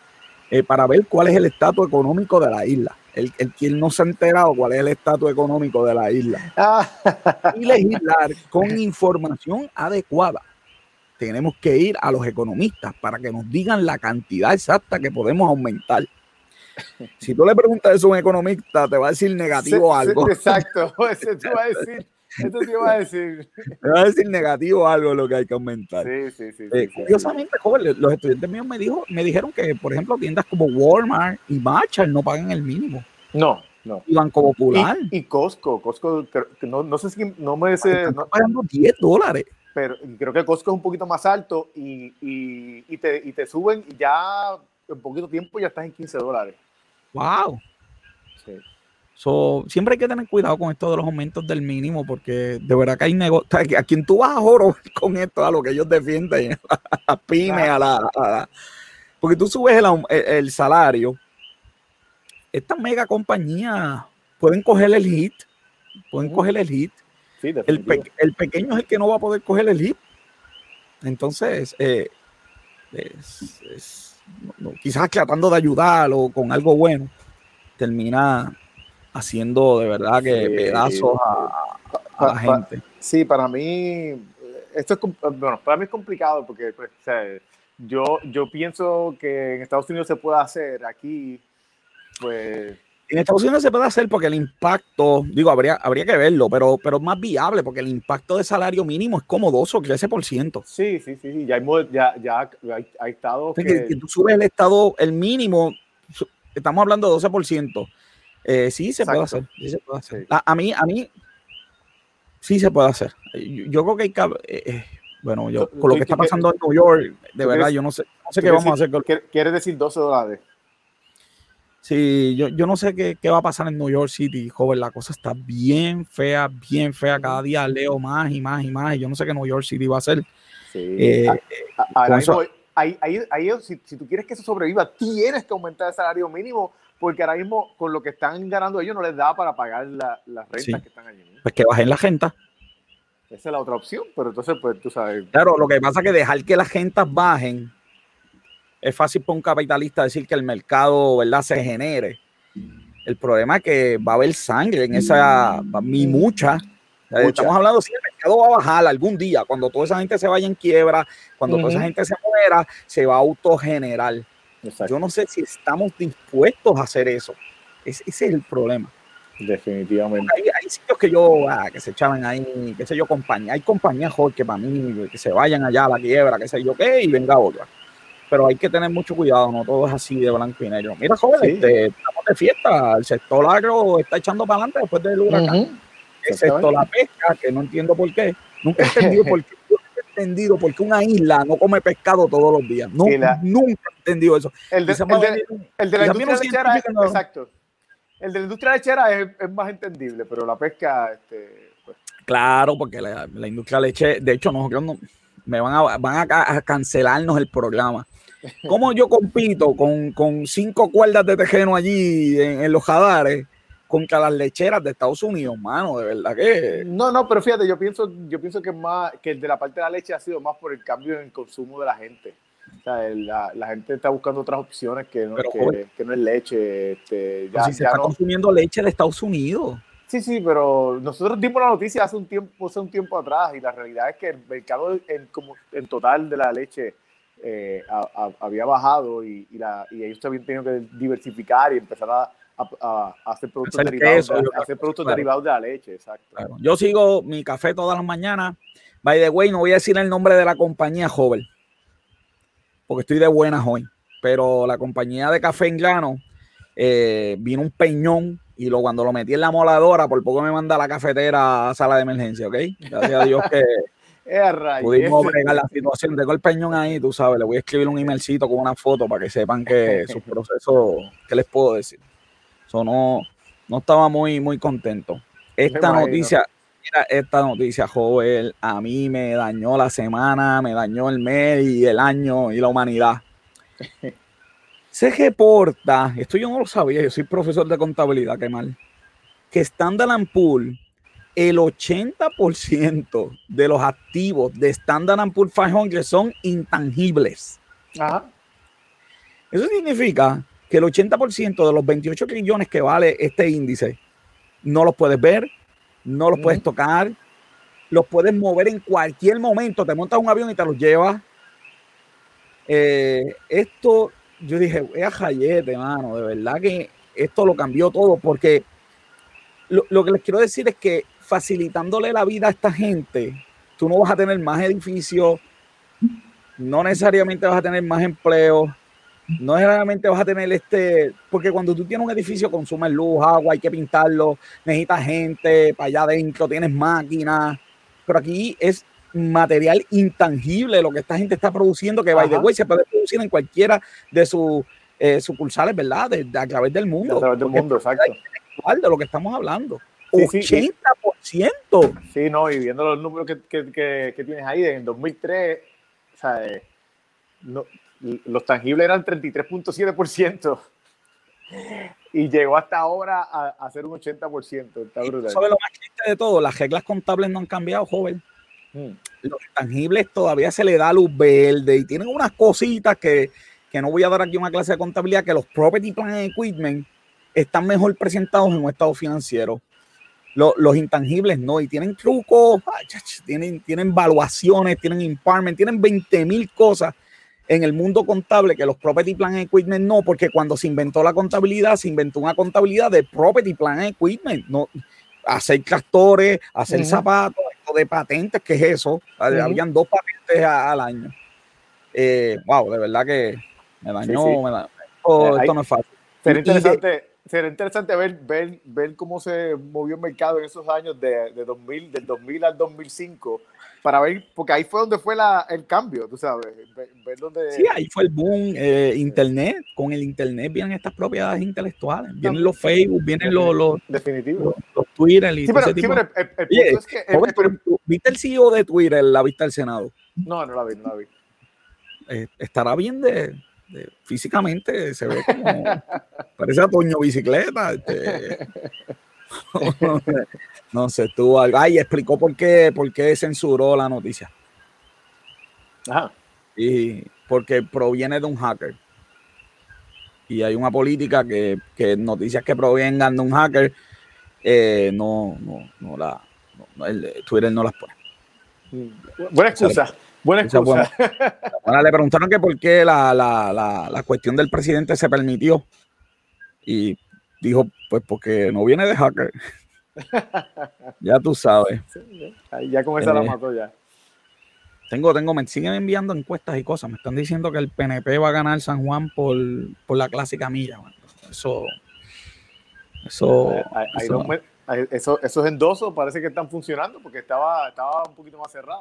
eh, para ver cuál es el estatus económico de la isla. El, el, quien no se ha enterado cuál es el estatus económico de la isla. y legislar con información adecuada. Tenemos que ir a los economistas para que nos digan la cantidad exacta que podemos aumentar. Si tú le preguntas eso a un economista, te va a decir negativo algo. Exacto, ese te va a decir esto te iba a decir. Va a decir negativo algo lo que hay que aumentar. Sí, sí, sí. Eh, curiosamente, joven, los estudiantes míos me, dijo, me dijeron que, por ejemplo, tiendas como Walmart y Marshall no pagan el mínimo. No, no. Y Banco Popular. Y, Costco. Costco, no, no sé si no me dice. Están pagando 10 dólares. Pero creo que Costco es un poquito más alto y, y, y, te, y te suben ya en poquito tiempo ya estás en 15 dólares. ¡Wow! Sí. So, siempre hay que tener cuidado con esto de los aumentos del mínimo, porque de verdad que hay negocios. A quien tú vas a oro con esto, a lo que ellos defienden, a pymes, a la, Porque tú subes el, salario. Estas mega compañías pueden coger el hit. Pueden coger el hit. el, pequeño es el que no va a poder coger el hit. Entonces, eh, quizás tratando de ayudarlo con algo bueno, termina haciendo de verdad que pedazos a la gente. sí, para mí, esto es, bueno, para mí es complicado porque pues, yo, yo pienso que en Estados Unidos se puede hacer, aquí, pues en Estados Unidos se puede hacer porque el impacto, digo, habría, habría que verlo, pero, pero es más viable porque el impacto de salario mínimo es como 2 o 13%. Sí, sí, sí, sí. Ya, hay, ya, ya hay, hay estados que... tú subes el estado, el mínimo, estamos hablando de 12%. Eh, sí, se puede hacer. Sí se puede hacer. A, mí, a mí, sí se puede hacer. Yo, creo que hay. Eh, eh, bueno, yo, con lo que está pasando en New York, de verdad, yo no sé, no sé qué vamos a hacer. Con... ¿Quieres decir 12 dólares? Sí, yo, yo no sé qué, qué, va a pasar en New York City, joven. La cosa está bien fea, bien fea. Cada día leo más y más y más. Y yo no sé qué New York City va a hacer. Sí. Eh, ahora ahí, ahí, ahí, si, si, tú quieres que eso sobreviva, tienes que aumentar el salario mínimo, porque ahora mismo con lo que están ganando ellos no les da para pagar la, las rentas que están allí. Pues que bajen la renta. Esa es la otra opción, pero entonces, pues tú sabes. Claro, lo que pasa es que dejar que las rentas bajen es fácil para un capitalista decir que el mercado, ¿verdad?, se genere. El problema es que va a haber sangre en esa, mi mucha. Estamos hablando si el mercado va a bajar algún día, cuando toda esa gente se vaya en quiebra, cuando toda esa gente se muera, se va a autogenerar. Yo no sé si estamos dispuestos a hacer eso. ese es el problema. Definitivamente. Hay, sitios que yo, ah, que se echaban ahí, qué sé yo, compañía. Hay compañías que para mí, que se vayan allá a la quiebra, qué sé yo qué, y venga otra pero hay que tener mucho cuidado, no todo es así de blanco y negro. Mira, joven, este, estamos de fiesta, el sector agro está echando para adelante después del huracán. El sector la pesca, que no entiendo por qué. Nunca he entendido por qué. Entendido por qué una isla no come pescado todos los días. No, Nunca he entendido eso. El de, el de, la industria lechera, es, exacto. El de la industria lechera es, es más entendible, pero la pesca, este, pues. Claro, porque la, la industria leche, de hecho, nosotros no, me van a, van a, cancelarnos el programa. ¿Cómo yo compito con, con cinco cuerdas de tejeno allí en, los jadares contra las lecheras de Estados Unidos, mano? De verdad que. No, no, pero fíjate, yo pienso, yo pienso que más que el de la parte de la leche ha sido más por el cambio en el consumo de la gente. O sea, la, la, gente está buscando otras opciones que no, que, que no es leche. Este, ya, si se está consumiendo leche de Estados Unidos. Sí, sí, pero nosotros dimos la noticia hace un tiempo, hace un tiempo atrás y la realidad es que el mercado en, como, en total de la leche eh, había bajado y, y, la, y, ellos habían tenido que diversificar y empezar a, a hacer productos, derivados, de, hacer productos derivados de la leche. Exacto. Yo sigo mi café todas las mañanas. By the way, no voy a decir el nombre de la compañía joven, porque estoy de buenas hoy, pero la compañía de café en grano eh, vino un peñón y lo, cuando lo metí en la moladora, por poco me manda la cafetera a sala de emergencia, ¿ok? Gracias a Dios que pudimos bregar la situación. Tengo el peñón ahí, tú sabes, le voy a escribir un emailcito con una foto para que sepan que su proceso, ¿qué les puedo decir? Eso no, no estaba muy, muy contento. Esta noticia, mira, esta noticia, joven, a mí me dañó la semana, me dañó el mes y el año y la humanidad. Se reporta, esto yo no lo sabía, yo soy profesor de contabilidad, qué mal, que Standard Pool, el 80% de los activos de Standard Pool 500 son intangibles. Eso significa que el 80% de los 28 trillones que vale este índice no los puedes ver, no los puedes tocar, los puedes mover en cualquier momento. Te montas un avión y te los llevas. Eh, esto yo dije, es jayete, mano, de verdad que esto lo cambió todo, porque lo, que les quiero decir es que facilitándole la vida a esta gente, tú no vas a tener más edificios, no necesariamente vas a tener más empleo, no necesariamente vas a tener este, porque cuando tú tienes un edificio consume luz, agua, hay que pintarlo, necesitas gente para allá adentro, tienes máquinas, pero aquí es material intangible lo que esta gente está produciendo, que by the way se puede producir en cualquiera de sus eh, sucursales, ¿verdad? De, a través del mundo. A través del mundo, exacto. De lo que estamos hablando. 80%. Sí, no, y viendo los números que, que, que, tienes ahí, en 2003, o sea, eh, los tangibles eran 33.7% y llegó hasta ahora a, a ser un 80%. Está brutal. ¿Sabes lo más triste de todo? Las reglas contables no han cambiado, joven. Mm. Los tangibles todavía se le da luz verde y tienen unas cositas que, que no voy a dar aquí una clase de contabilidad, que los property plant equipment están mejor presentados en un estado financiero. los intangibles no, y tienen trucos, tienen, tienen valuaciones, tienen impartment, tienen 20 mil cosas en el mundo contable que los property plan equipment no, porque cuando se inventó la contabilidad, se inventó una contabilidad de property plan equipment, no hacer tractores, hacer zapatos, esto de patentes, ¿qué es eso? Habían dos patentes al año. Eh, wow, de verdad que me dañó, me dañó. Eh, esto no es fácil. Sería interesante, sería interesante ver, ver, ver cómo se movió el mercado en esos años de, de 2000, del 2000 al 2005 para ver, porque ahí fue donde fue la, el cambio, tú sabes, ver, dónde... Sí, ahí fue el boom, eh, internet, con el internet vienen estas propiedades intelectuales, vienen los Facebook, vienen los, los, Definitivo. los, Twitter y sí, pero, sí, pero el, el, punto es que... ¿Viste el CEO de Twitter, la vista del Senado? No, no la vi, no la vi. Eh, estará bien de, físicamente, se ve como... parece a Toño Bicicleta, este... no sé, tú Ay, explicó por qué, por qué censuró la noticia. Ajá. Y porque proviene de un hacker. Y hay una política que, que noticias que provengan de un hacker eh, no, no, no la el, Twitter no las pone. Buena excusa. Buena excusa. Bueno, le preguntaron que por qué la, la, la, la cuestión del presidente se permitió. Y dijo, pues porque no viene de hacker. ya tú sabes. ya con esa la eh, mató ya. Tengo, tengo, me siguen enviando encuestas y cosas. Me están diciendo que el PNP va a ganar San Juan por, por la clásica milla. Eso, eso, eso, esos endosos parece que están funcionando porque estaba, estaba un poquito más cerrada.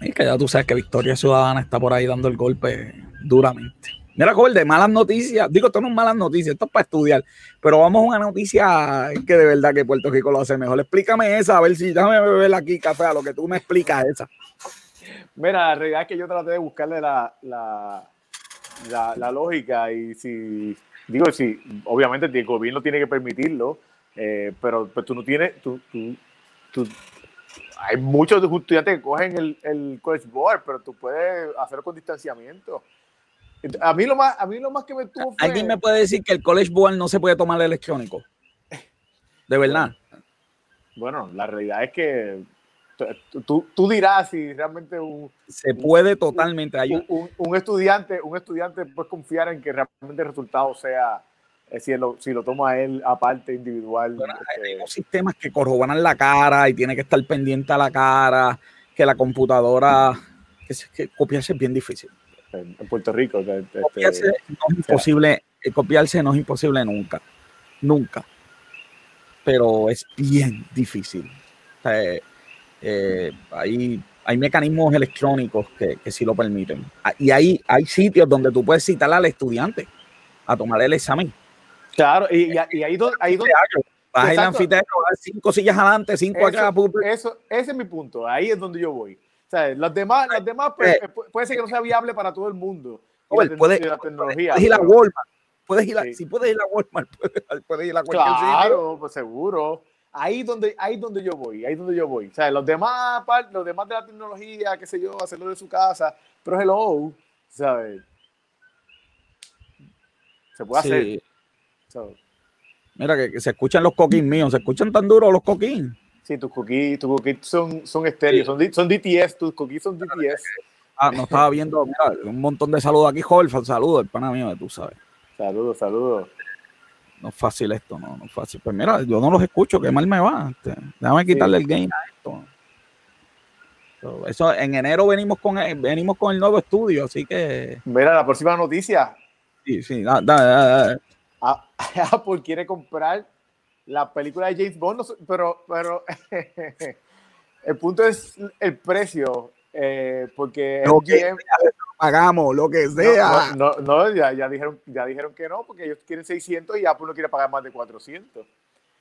Es que ya tú sabes que Victoria Ciudadana está por ahí dando el golpe duramente. Mira, joven, de malas noticias. Digo, esto no es malas noticias, esto es para estudiar. Pero vamos a una noticia que de verdad que Puerto Rico lo hace mejor. Explícame esa, a ver si déjame beber aquí café a lo que tú me explicas esa. Mira, la realidad es que yo traté de buscarle la, la, lógica y si, digo, si, obviamente el gobierno tiene que permitirlo, eh, pero pues, tú no tienes, tú, tú, hay muchos estudiantes que cogen el, el college board, pero tú puedes hacerlo con distanciamiento. A mí lo más, a mí lo más que me tuvo fue... ¿Alguien me puede decir que el College Board no se puede tomar electrónico? De verdad. Bueno, la realidad es que tú, tú dirás si realmente un, se puede totalmente un, un, estudiante un estudiante puede confiar en que realmente el resultado sea eh, si lo, si lo toma él aparte individual hay este sistemas que corroboran la cara y tiene que estar pendiente a la cara que la computadora que, que copiarse es bien difícil en, Puerto Rico. Este, copiarse no es imposible, eh, copiarse no es imposible nunca, nunca. Pero es bien difícil. Eh, eh, hay, hay mecanismos electrónicos que, que sí lo permiten. Ah, y hay, hay sitios donde tú puedes citar al estudiante a tomar el examen. Claro, y, y, ahí, ahí donde... Vas al anfiteatro, cinco sillas adelante, cinco acá. Eso, ese es mi punto, ahí es donde yo voy las demás, las demás pues, eh, puede ser que no sea viable para todo el mundo. puedes, tecnología, ir a Walmart. Puedes ir a, Si puedes ir a Walmart, puedes, ir a cualquier Claro, pues seguro. Ahí donde, ahí donde yo voy, ahí donde yo voy. O sea, los demás, los demás de la tecnología, qué sé yo, hacerlo de su casa, pero hello, ¿sabes? Se puede hacer. Mira que, se escuchan los coquín míos, se escuchan tan duros los coquín. Sí, tus cookies, tus cookies son, son estéreos, son, son DTS, tus cookies son DTS. Ah, no estaba viendo, mira, un montón de saludos aquí, Jorge, saludos, el pana mío, tú sabes. Saludos, saludos. No es fácil esto, no, no es fácil. Pues mira, yo no los escucho, qué mal me va. Este, déjame quitarle el game a esto. eso, en enero venimos con, el, venimos con el nuevo estudio, así que. Mira, la próxima noticia. Sí, sí, dale, dale, Apple quiere comprar la película de James Bond, pero, pero el punto es el precio, eh, porque lo que pagamos, lo que sea. No, no, ya, ya, dijeron, ya dijeron que no, porque ellos quieren 600 y Apple no quiere pagar más de 400.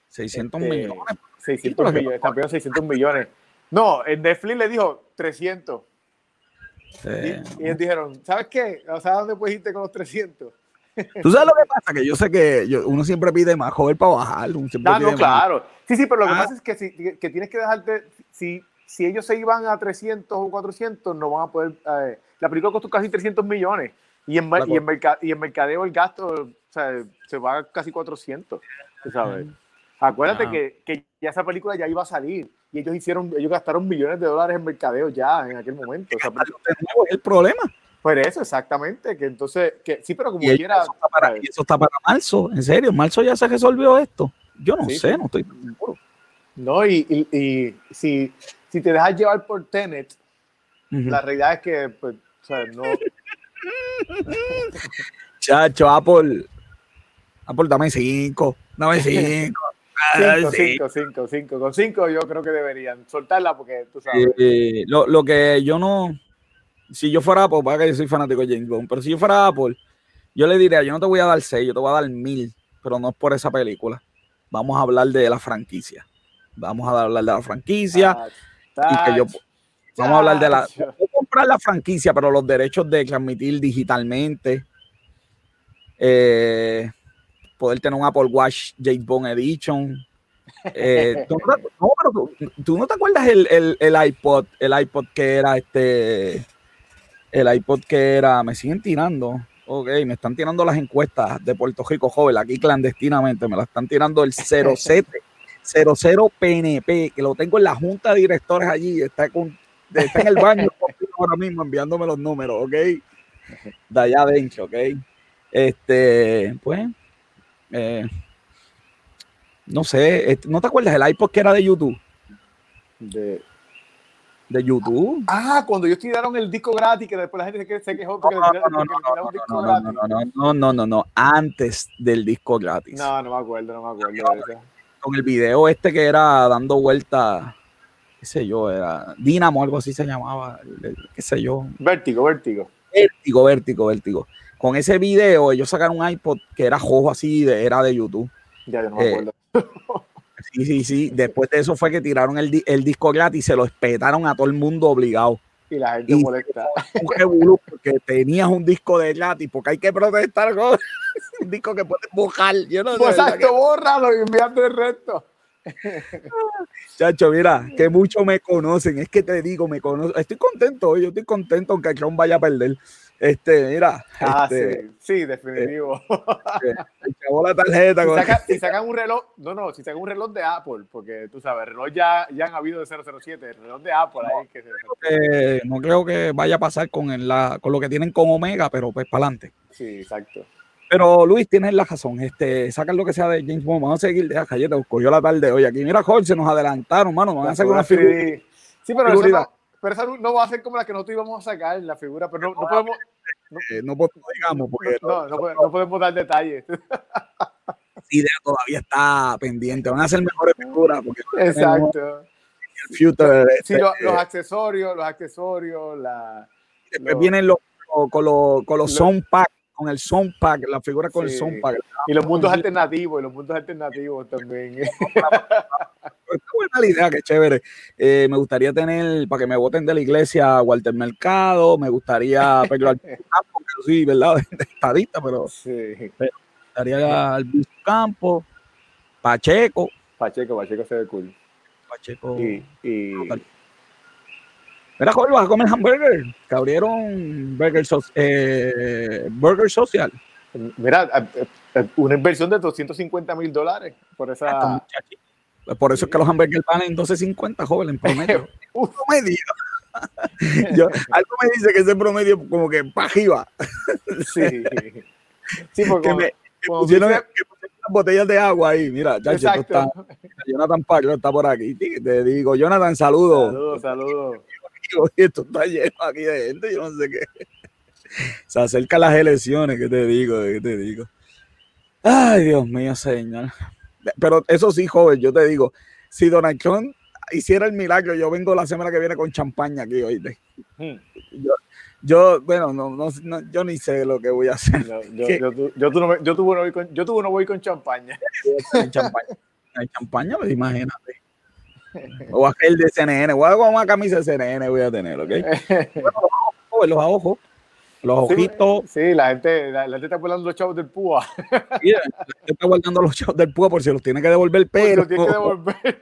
600 este, millones. 600 millones, pidiendo 600 millones. No, en Netflix le dijo 300. Y, y, ellos dijeron, ¿sabes qué? ¿Sabes dónde puedes irte con los 300? ¿Tú sabes lo que pasa? Que yo sé que uno siempre pide más joven para bajar. Ah, no, claro. Sí, sí, pero lo que ah. pasa es que, si, que tienes que dejarte. Si, si ellos se iban a 300 o 400, no van a poder. Eh, la película costó casi 300 millones. Y en, y en, y en mercadeo el gasto o sea, se va a casi 400. ¿sabes? Acuérdate que, que, ya esa película ya iba a salir y ellos hicieron, ellos gastaron millones de dólares en mercadeo ya en aquel momento. O el problema. Por eso, exactamente, que entonces, que sí, pero como quiera. Eso está, para, eso está para marzo, en serio, en marzo ya se resolvió esto. Yo no sé, no estoy seguro. No, y, y, y, si, si te dejas llevar por Tenet, la realidad es que, pues, o sea, no. Chacho, Apple. Apple, dame cinco. Dame cinco. Cinco, cinco, cinco, cinco. Con cinco yo creo que deberían soltarla porque tú sabes. Eh, lo, lo, que yo no, si yo fuera Apple, para que yo soy fanático de James Bond, pero si yo fuera Apple, yo le diría, yo no te voy a dar seis, yo te voy a dar mil, pero no es por esa película. Vamos a hablar de la franquicia. Vamos a hablar de la franquicia. y que yo, vamos a hablar de la. comprar la franquicia, pero los derechos de transmitir digitalmente. Eh, poder tener un Apple Watch James Bond Edition. Eh, ¿tú, no, pero tú, no te acuerdas el, el, el, iPod, el iPod que era este, el iPod que era, me siguen tirando, ok, me están tirando las encuestas de Puerto Rico joven, aquí clandestinamente, me la están tirando el 07, 00 PNP, que lo tengo en la junta de directores allí, está, con, está en el baño ahora mismo enviándome los números, ok, de allá adentro, ok, este, pues, eh, no sé, ¿no te acuerdas el iPod que era de YouTube? De, de YouTube. Ah, cuando ellos tiraron el disco gratis, que después la gente se quejó porque no, no, no, disco gratis. No, no, no, no, antes del disco gratis. No, no me acuerdo, no me acuerdo. Con el video este que era dando vuelta, qué sé yo, era Dynamo, algo así se llamaba, qué sé yo. Vértigo, vértigo. Vértigo, vértigo, vértigo. Con ese video ellos sacaron un iPod que era rojo así, era de YouTube. Ya, yo no me acuerdo. Sí, sí, sí. Después de eso fue que tiraron el, disco gratis y se lo espetaron a todo el mundo obligado. Y la gente molesta. porque tenías un disco de gratis, porque hay que protestar con un disco que puedes buscar. Yo no pues exacto, bórralo y enviando el resto. Chacho, mira, que muchos me conocen. Es que te digo, me conocen. Estoy contento, yo estoy contento aunque Chrome vaya a perder. Este, mira. Ah, este, sí, sí, definitivo. Eh, la tarjeta. Si, sacan un reloj, no, no, si sacan un reloj de Apple, porque tú sabes, reloj ya, ya han habido de 007, el reloj de Apple. No, ahí que se... no creo que vaya a pasar con, la, con lo que tienen con Omega, pero pues para adelante. Sí, exacto. Pero Luis, tienes la razón. Este, sacan lo que sea de James Bond. Vamos a seguir. Deja, te cogió la tarde hoy aquí. Mira, Jorge, se nos adelantaron, mano. Van a hacer una figura. Sí, pero eso pero esa no va a ser como la que nosotros íbamos a sacar en la figura, pero no, no podemos. No, eh, no, digamos, porque no, no, podemos dar detalles. Idea todavía está pendiente. Van a ser mejores figuras. Porque Exacto. El future, sí, los, este, accesorios, los accesorios, la. Después vienen los, con los, con los sound pack, con el sound pack, la figura con el sound pack. Y los mundos alternativos, y los mundos alternativos también. Está buena la idea, qué chévere. Eh, me gustaría tener, para que me voten de la iglesia, Walter Mercado, me gustaría Pedro Campo, que sí, ¿verdad? estadista, pero, sí. pero me gustaría Albizu Campo, Pacheco. Pacheco, Pacheco se ve cool. Pacheco. Y, y... Mira, joder, vas a comer hamburger. Que abrieron burger, eh, burger social. Mira, eh, eh, una inversión de 250 mil dólares por esa. Por eso es que los hamburgues van en 12.50, joven, en promedio. Un promedio. Yo, algo me dice que ese promedio como que arriba. sí. Sí, porque que, me, que pusieron, que pusieron las botellas de agua ahí. Mira, ya está. Jonathan Paglo está por aquí. Te digo, Jonathan, saludos. Saludos, saludos. Esto está lleno aquí de gente, yo no sé qué. Se acercan las elecciones, ¿qué te digo? ¿Qué te digo? Ay, Dios mío, señor. Pero eso sí, joven, yo te digo, si Donald Trump hiciera el milagro, yo vengo la semana que viene con champaña aquí, oíste. Hmm. Yo, bueno, no, no, yo ni sé lo que voy a hacer. yo, yo, yo, yo, tuve no voy con, yo tuve no voy con champaña. champaña. Hay champaña, pues imagínate. O aquel de CNN, voy a una camisa de CNN, voy a tener, ¿ok? Bueno, los ojos, los ojitos. Sí, la, gente, la, gente está guardando los chavos del púa. Sí, la gente está guardando los chavos del púa por si los tiene que devolver, pero. Tiene que devolver.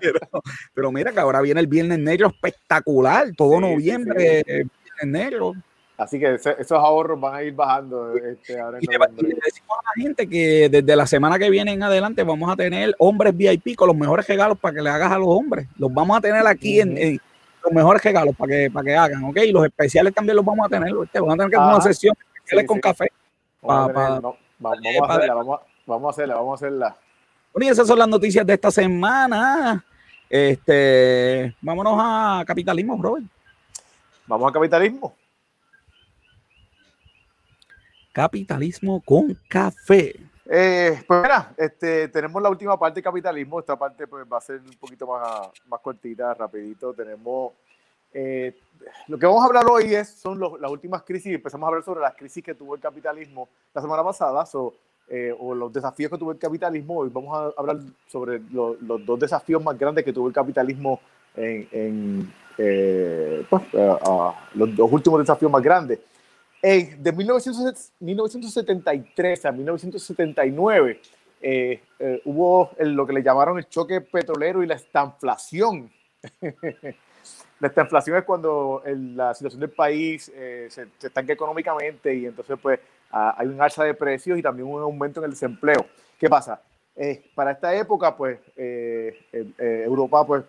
Pero, mira que ahora viene el Viernes Negro espectacular, todo noviembre, Viernes Negro. Así que esos ahorros van a ir bajando. Este, ahora y, le, decimos a la gente que desde la semana que viene en adelante vamos a tener hombres VIP con los mejores regalos para que le hagas a los hombres. Los vamos a tener aquí en, los mejores regalos para que, para que hagan, ¿ok? Y los especiales también los vamos a tener. ¿viste? Vamos a tener que hacer una sesión especiales con café. Vamos, a hacerla, vamos, a hacerla, vamos a hacerla. Bueno, y esas son las noticias de esta semana. Este, vámonos a capitalismo, Robert. Vamos a capitalismo. Capitalismo con café. Eh, pues mira, este, tenemos la última parte de capitalismo. Esta parte pues, va a ser un poquito más, más cortita, rapidito. Tenemos eh, lo que vamos a hablar hoy es, son las últimas crisis. Empezamos a hablar sobre las crisis que tuvo el capitalismo la semana pasada eh, o los desafíos que tuvo el capitalismo. Hoy vamos a hablar sobre los dos desafíos más grandes que tuvo el capitalismo en, eh, pues, los dos últimos desafíos más grandes. De 1973 a 1979 hubo lo que le llamaron el choque petrolero y la estanflación. la inflación es cuando la situación del país eh, se, estanca económicamente y entonces pues hay un alza de precios y también un aumento en el desempleo. ¿Qué pasa? Eh, para esta época, pues, eh, Europa, pues,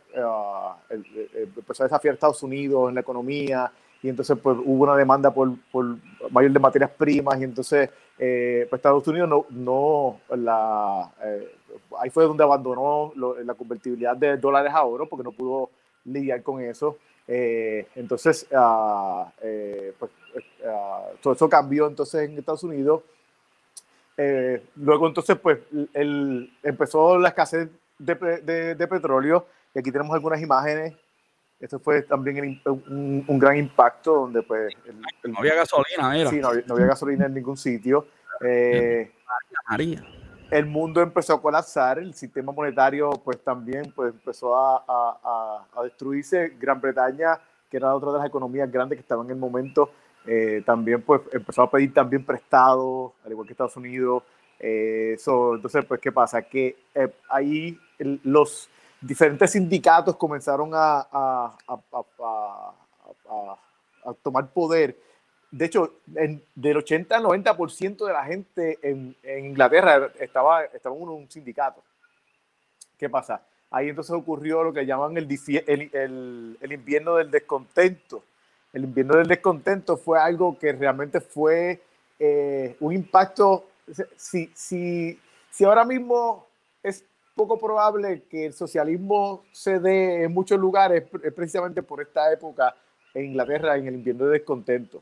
empezó a desafiar a Estados Unidos en la economía y entonces, pues, hubo una demanda por, por mayor de materias primas y entonces, pues, Estados Unidos no, no la, ahí fue donde abandonó la convertibilidad de dólares a oro porque no pudo lidiar con eso. Eh, entonces, eh, pues, ah, todo eso cambió entonces en Estados Unidos. Eh, luego entonces, pues, el, empezó la escasez de, de, petróleo. Y aquí tenemos algunas imágenes. Esto fue también un, un, gran impacto donde, pues... no había gasolina, mira. Sí, no había, no había gasolina en ningún sitio. María el mundo empezó a colapsar, el sistema monetario pues también pues, empezó a, a, a, destruirse. Gran Bretaña, que era otra de las economías grandes que estaban en el momento, eh, también pues empezó a pedir también prestado, al igual que Estados Unidos. Eh, entonces, pues, ¿qué pasa? Que eh, ahí los diferentes sindicatos comenzaron a, a tomar poder de hecho, del 80 al 90% de la gente en, Inglaterra estaba, estaba en un sindicato. ¿Qué pasa? Ahí entonces ocurrió lo que llaman el, el, el, invierno del descontento. El invierno del descontento fue algo que realmente fue eh, un impacto. Si, si, si ahora mismo es poco probable que el socialismo se dé en muchos lugares, es precisamente por esta época en Inglaterra, en el invierno del descontento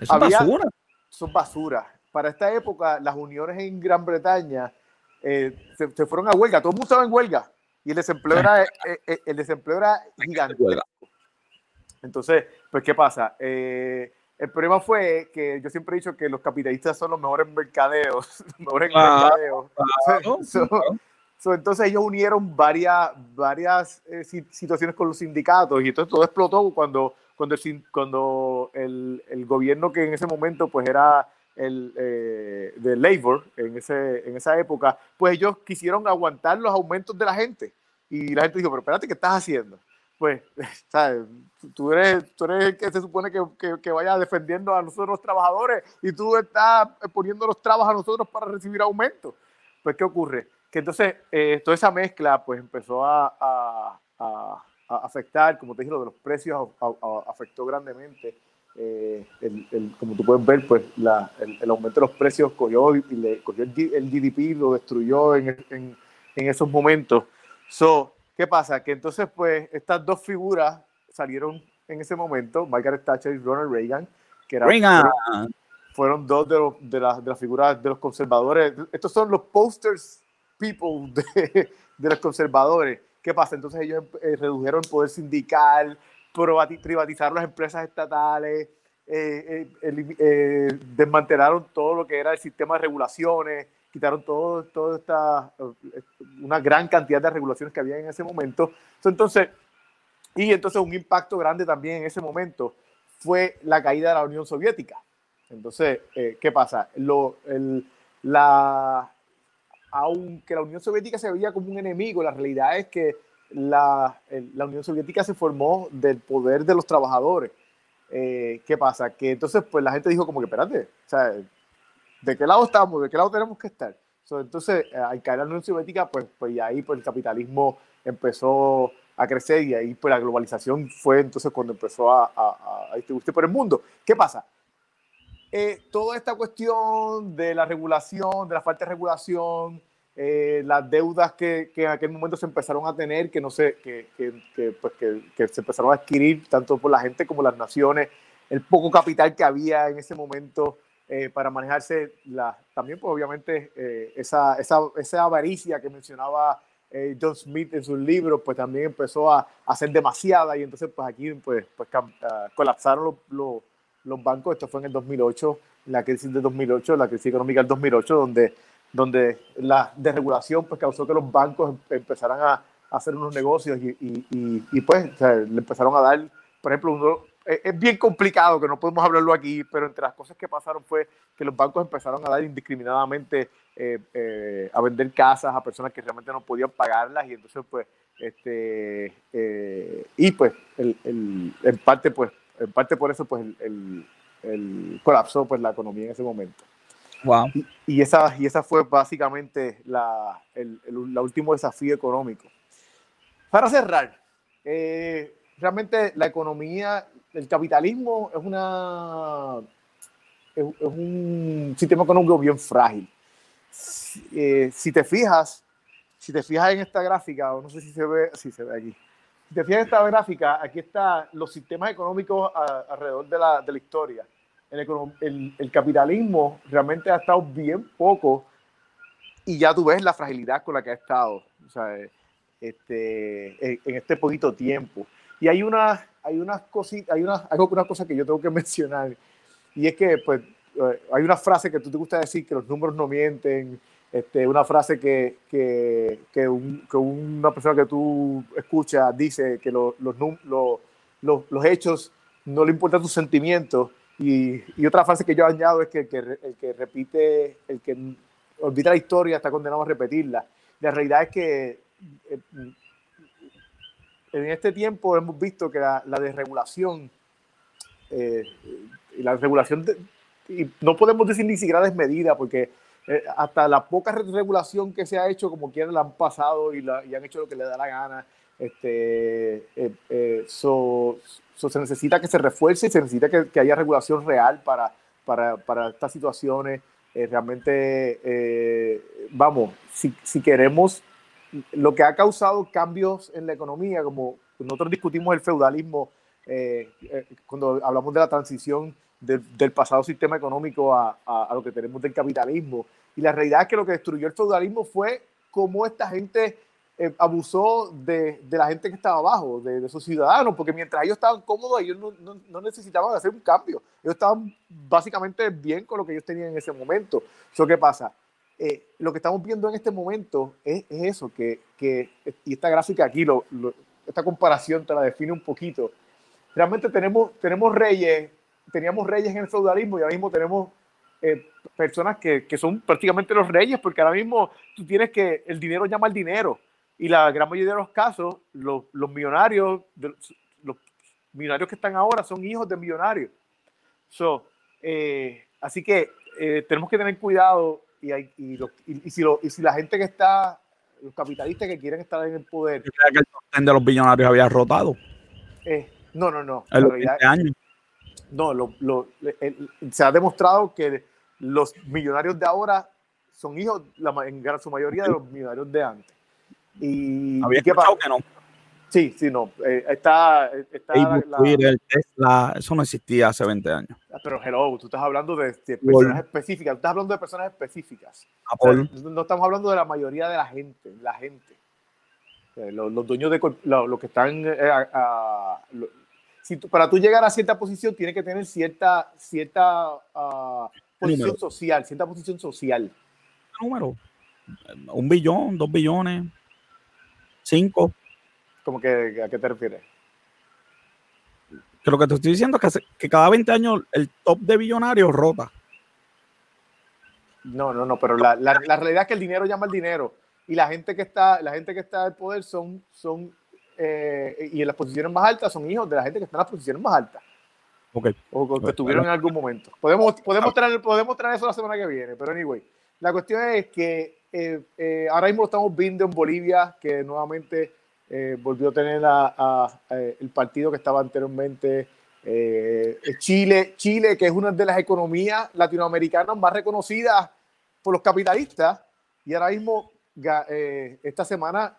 es basura. Son basura. Para esta época, las uniones en Gran Bretaña eh, se, fueron a huelga. Todo el mundo estaba en huelga. Y el desempleo era, eh, eh, el desempleo era gigante. Entonces, pues, ¿qué pasa? El problema fue que yo siempre he dicho que los capitalistas son los mejores mercadeos. mejores mercadeos. entonces ellos unieron varias, varias situaciones con los sindicatos y entonces todo explotó cuando cuando, el, cuando el, el, gobierno que en ese momento pues era el eh, de Labour en, ese, en esa época, pues ellos quisieron aguantar los aumentos de la gente. Y la gente dijo, pero espérate, ¿qué estás haciendo? Pues, ¿sabes? Tú eres, tú eres el que se supone que, que, que, vaya defendiendo a nosotros los trabajadores y tú estás poniendo los trabajos a nosotros para recibir aumentos. Pues, ¿qué ocurre? Que entonces eh, toda esa mezcla pues empezó a, a afectar, como te dije, lo de los precios afectó grandemente. Eh, el, como tú puedes ver, pues la, el, aumento de los precios cogió, y le, cogió el, el GDP, lo destruyó en, en, en, esos momentos. So, ¿Qué pasa? Que entonces, pues, estas dos figuras salieron en ese momento, Margaret Thatcher y Ronald Reagan, que eran, fueron, fueron, dos de, los, de, las, de las figuras de los conservadores. Estos son los posters people de, de los conservadores. ¿Qué pasa? Entonces ellos eh, redujeron el poder sindical, privatizaron las empresas estatales, eh, eh, desmantelaron todo lo que era el sistema de regulaciones, quitaron todo, todo esta, una gran cantidad de regulaciones que había en ese momento. Entonces, y entonces un impacto grande también en ese momento fue la caída de la Unión Soviética. Entonces, ¿qué pasa? Lo, el, la, aunque la Unión Soviética se veía como un enemigo, la realidad es que la, la Unión Soviética se formó del poder de los trabajadores. Eh, ¿Qué pasa? Que entonces pues la gente dijo como que, espérate, o sea, ¿de qué lado estamos? ¿De qué lado tenemos que estar? entonces, eh, al caer la Unión Soviética, pues, pues y ahí pues, el capitalismo empezó a crecer y ahí pues la globalización fue entonces cuando empezó a, a, a distribuirse por el mundo. ¿Qué pasa? Eh, toda esta cuestión de la regulación, de la falta de regulación, eh, las deudas que, que, en aquel momento se empezaron a tener, que no sé, que, que, pues que, se empezaron a adquirir tanto por la gente como las naciones, el poco capital que había en ese momento eh, para manejarse, la, también pues obviamente esa, esa, esa, avaricia que mencionaba John Smith en sus libros, pues también empezó a, a, ser demasiada y entonces pues aquí pues, pues ah, colapsaron los los bancos, esto fue en el 2008, la crisis de 2008, la crisis económica del 2008, donde, donde la desregulación pues, causó que los bancos em, empezaran a, hacer unos negocios y, y, y, pues le empezaron a dar, por ejemplo, uno, es, bien complicado que no podemos hablarlo aquí, pero entre las cosas que pasaron fue que los bancos empezaron a dar indiscriminadamente eh, eh, a vender casas a personas que realmente no podían pagarlas y entonces pues este eh, y pues el, el, en parte pues en parte por eso pues el, el, colapsó pues la economía en ese momento. Wow. Y, esa, y esa fue básicamente la, el, el último desafío económico. Para cerrar, eh, realmente la economía, el capitalismo es, una, es, un sistema económico bien frágil. Eh, si te fijas, si te fijas en esta gráfica, o no sé si se ve, si se ve aquí, si te fijas en esta gráfica, aquí están los sistemas económicos alrededor de la, de la historia. El, capitalismo realmente ha estado bien poco y ya tú ves la fragilidad con la que ha estado o sea, este, en, este poquito tiempo. Y hay una, hay unas cositas, hay una, hay una cosa que yo tengo que mencionar y es que pues, eh, hay una frase que tú te gusta decir que los números no mienten, este, una frase que, que, que, una persona que tú escuchas dice que los, los, los, hechos no le importan tus sentimientos. Y, y, otra frase que yo añado es que el que, el que repite, el que olvida la historia está condenado a repetirla. La realidad es que eh, en este tiempo hemos visto que la, la desregulación eh, y la regulación, y no podemos decir ni siquiera desmedida, porque eh, hasta la poca regulación que se ha hecho, como quieran, la han pasado y, la, y han hecho lo que le da la gana. Este, eh, eh, se necesita que se refuerce y se necesita que, que haya regulación real para, para, para estas situaciones. realmente, vamos, si, si queremos lo que ha causado cambios en la economía, como nosotros discutimos el feudalismo cuando hablamos de la transición del pasado sistema económico a, a, lo que tenemos del capitalismo. Y la realidad es que lo que destruyó el feudalismo fue cómo esta gente eh, abusó de, de, la gente que estaba abajo, de, de, sus ciudadanos, porque mientras ellos estaban cómodos, ellos no, no, no, necesitaban hacer un cambio. Ellos estaban básicamente bien con lo que ellos tenían en ese momento. ¿Eso qué pasa? Eh, lo que estamos viendo en este momento es, es eso, que, que, y esta gráfica aquí, lo, esta comparación te la define un poquito. Realmente tenemos, tenemos reyes teníamos reyes en el feudalismo y ahora mismo tenemos eh, personas que, que, son prácticamente los reyes, porque ahora mismo tú tienes que el dinero llama al dinero. Y la gran mayoría de los casos, los, los millonarios, los millonarios que están ahora son hijos de millonarios. So, eh, así que eh, tenemos que tener cuidado y, hay, y, y, si lo, y si la gente que está, los capitalistas que quieren estar en el poder. que el de los millonarios había rotado? no, no, no. En los 20 años no, lo, lo, se ha demostrado que los millonarios de ahora son hijos, la, en su mayoría, de los millonarios de antes. Y, Había qué pasa? que no. Sí, sí, no. Eh, está, está la, Tesla, eso no existía hace 20 años. Ah, pero hello, tú estás hablando de, personas específicas, tú estás hablando de personas específicas. no estamos hablando de la mayoría de la gente, la gente. Los, los, dueños de los que están eh, a, si para tú llegar a cierta posición, tiene que tener cierta, cierta uh, posición social, cierta posición social. Número. Un billón, dos billones, cinco. ¿Cómo que a qué te refieres? Que lo que te estoy diciendo es que, que cada 20 años el top de billonarios rota. No, no, no, pero la, la, la, realidad es que el dinero llama al dinero y la gente que está, la gente que está en poder son, son eh, y en las posiciones más altas son hijos de la gente que está en las posiciones más altas. O que estuvieron en algún momento. Podemos, podemos, traer, podemos traer eso la semana que viene, pero anyway. La cuestión es que eh, eh, ahora mismo estamos viendo en Bolivia que nuevamente eh, volvió a tener el partido que estaba anteriormente. Chile, Chile, que es una de las economías latinoamericanas más reconocidas por los capitalistas, y ahora mismo esta semana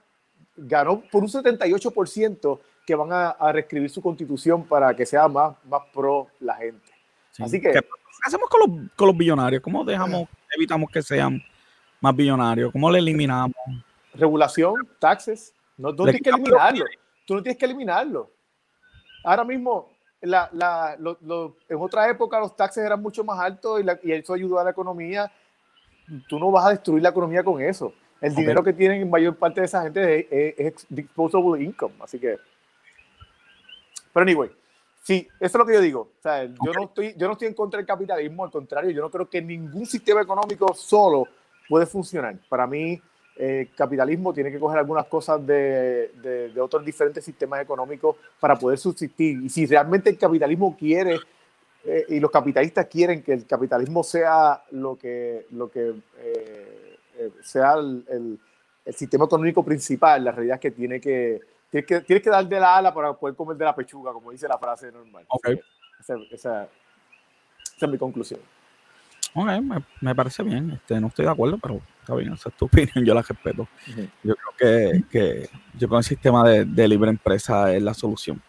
ganó por un 78% que van a, reescribir su constitución para que sea más, más pro la gente. Así que... ¿Qué hacemos con los, con los billonarios? ¿Cómo dejamos, evitamos que sean más billonarios? ¿Cómo le eliminamos? Regulación, taxes. No, tú tienes que eliminarlo. Tú no tienes que eliminarlo. Ahora mismo, la, la, en otra época los taxes eran mucho más altos y, y, eso ayudó a la economía. Tú no vas a destruir la economía con eso. El dinero que tienen mayor parte de esa gente es, es disposable income. Así que pero anyway, sí, eso es lo que yo digo. O sea, yo, no estoy, yo no estoy en contra del capitalismo, al contrario, yo no creo que ningún sistema económico solo puede funcionar. Para mí, eh, capitalismo tiene que coger algunas cosas de, de, otros diferentes sistemas económicos para poder subsistir. Y si realmente el capitalismo quiere eh, y los capitalistas quieren que el capitalismo sea lo que, lo que eh, sea el, el, el, sistema económico principal, la realidad es que tiene que Tienes que, tienes que dar de la ala para poder comer de la pechuga, como dice la frase normal. Okay. Esa, esa, es mi conclusión. Ok, me, me, parece bien. Este, no estoy de acuerdo, pero está bien, esa es tu opinión, yo la respeto. Yo creo que, que, yo creo que el sistema de, de, libre empresa es la solución.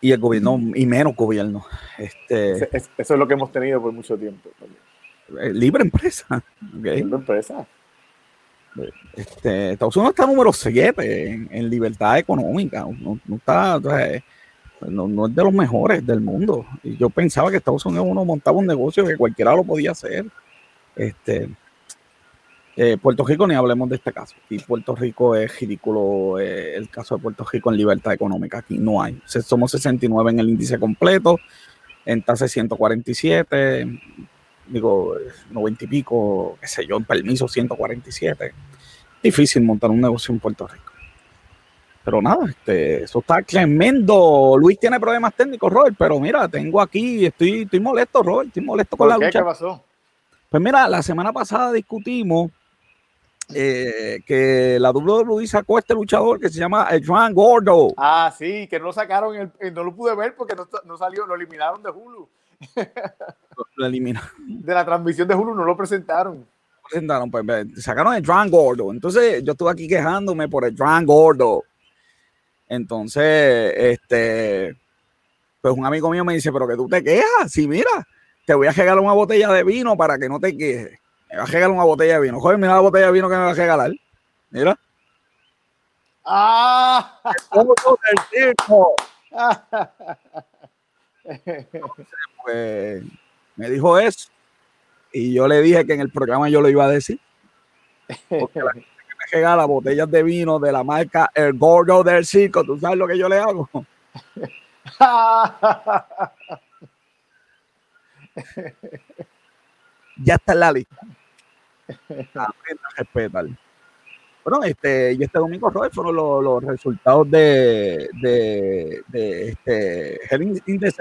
Y el gobierno, y menos gobierno. Este, eso es lo que hemos tenido por mucho tiempo. Eh, libre empresa. Okay. Libre empresa. Este, Estados Unidos está número 7 en, libertad económica. No, está, no, es de los mejores del mundo. Y yo pensaba que Estados Unidos uno montaba un negocio que cualquiera lo podía hacer. Este, eh, Puerto Rico, ni hablemos de este caso. Y Puerto Rico es ridículo eh, el caso de Puerto Rico en libertad económica. Aquí no hay. Somos 69 en el índice completo, en tasa 147 digo, 90 y pico, qué sé yo, en permiso 147. Difícil montar un negocio en Puerto Rico. Pero nada, este, eso está tremendo. Luis tiene problemas técnicos, Robert, pero mira, tengo aquí, estoy, estoy molesto, Robert, estoy molesto con la qué? lucha. ¿Qué pasó? Pues mira, la semana pasada discutimos eh, que la WWE sacó a este luchador que se llama Juan Gordo. Ah, sí, que no lo sacaron, el, no lo pude ver porque no, no, salió, lo eliminaron de Hulu. lo De la transmisión de Hulu no lo presentaron. Presentaron, pues sacaron el Dran Gordo. Entonces yo estuve aquí quejándome por el Dran Gordo. Entonces, este, pues un amigo mío me dice, pero que tú te quejas. Sí, mira, te voy a regalar una botella de vino para que no te quejes. Me va a regalar una botella de vino. Joder, mira la botella de vino que me va a regalar. Mira. ¡Ah! el pues me dijo eso. Y yo le dije que en el programa yo lo iba a decir. Porque la gente que me regala botellas de vino de la marca El Gordo del Circo, ¿tú sabes lo que yo le hago? ya está en la lista. respetar. Bueno, este, y este domingo, Robert, fueron los, los resultados de, de, de este Hell in the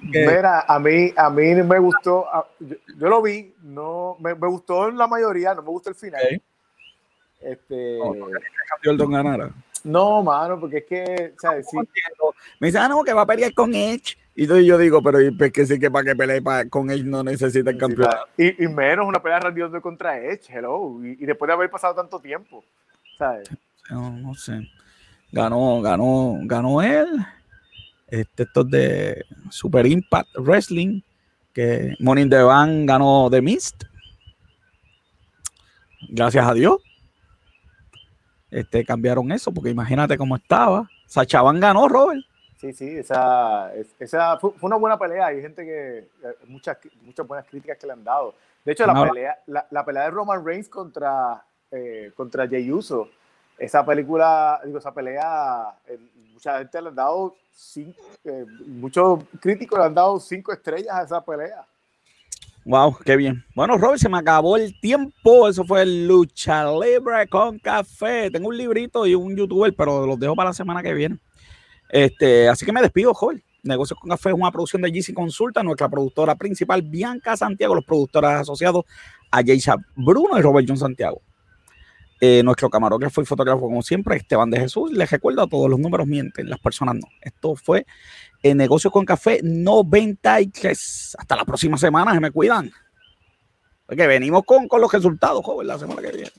Mira, a mí, a mí me gustó, yo, lo vi, no, me, me, gustó la mayoría, no me gustó el final. Este, no, no, el Don ganara. No, mano, porque es que, ¿sabes? Sí. Me dice, ah, no, que va a pelear con Edge. Y yo digo, pero es que sí que para que pelee con Edge no necesita el campeonato. Y, y, menos una pelea de contra Edge, hello. Y, y, después de haber pasado tanto tiempo, ¿sabes? No, no sé. Ganó, ganó, ganó él. Este, esto es de Super Impact Wrestling, que Morning the Van ganó The Mist. Gracias a Dios este, cambiaron eso, porque imagínate cómo estaba. Sachaban ganó, Robert. Sí, sí, esa, esa fue, una buena pelea. Hay gente que, eh, muchas, muchas buenas críticas que le han dado. De hecho, la, pelea, la, pelea de Roman Reigns contra, eh, contra Jey Uso, esa película, digo, esa pelea, eh, mucha gente le han dado cinco, muchos críticos le han dado cinco estrellas a esa pelea. Wow, qué bien. Bueno, Robert, se me acabó el tiempo. Eso fue Lucha Libre con Café. Tengo un librito y un youtuber, pero los dejo para la semana que viene. Este, así que me despido, Joel. Negocios con Café es una producción de GC Consulta, nuestra productora principal, Bianca Santiago, los productores asociados a Jaysa Bruno y Robert John Santiago. Eh, nuestro camarógrafo y fotógrafo, como siempre, Esteban de Jesús. Les recuerdo, todos los números mienten, las personas no. Esto fue en Negocios con Café 93. Hasta la próxima semana, se me cuidan. Porque venimos con, con los resultados, joven, la semana que viene.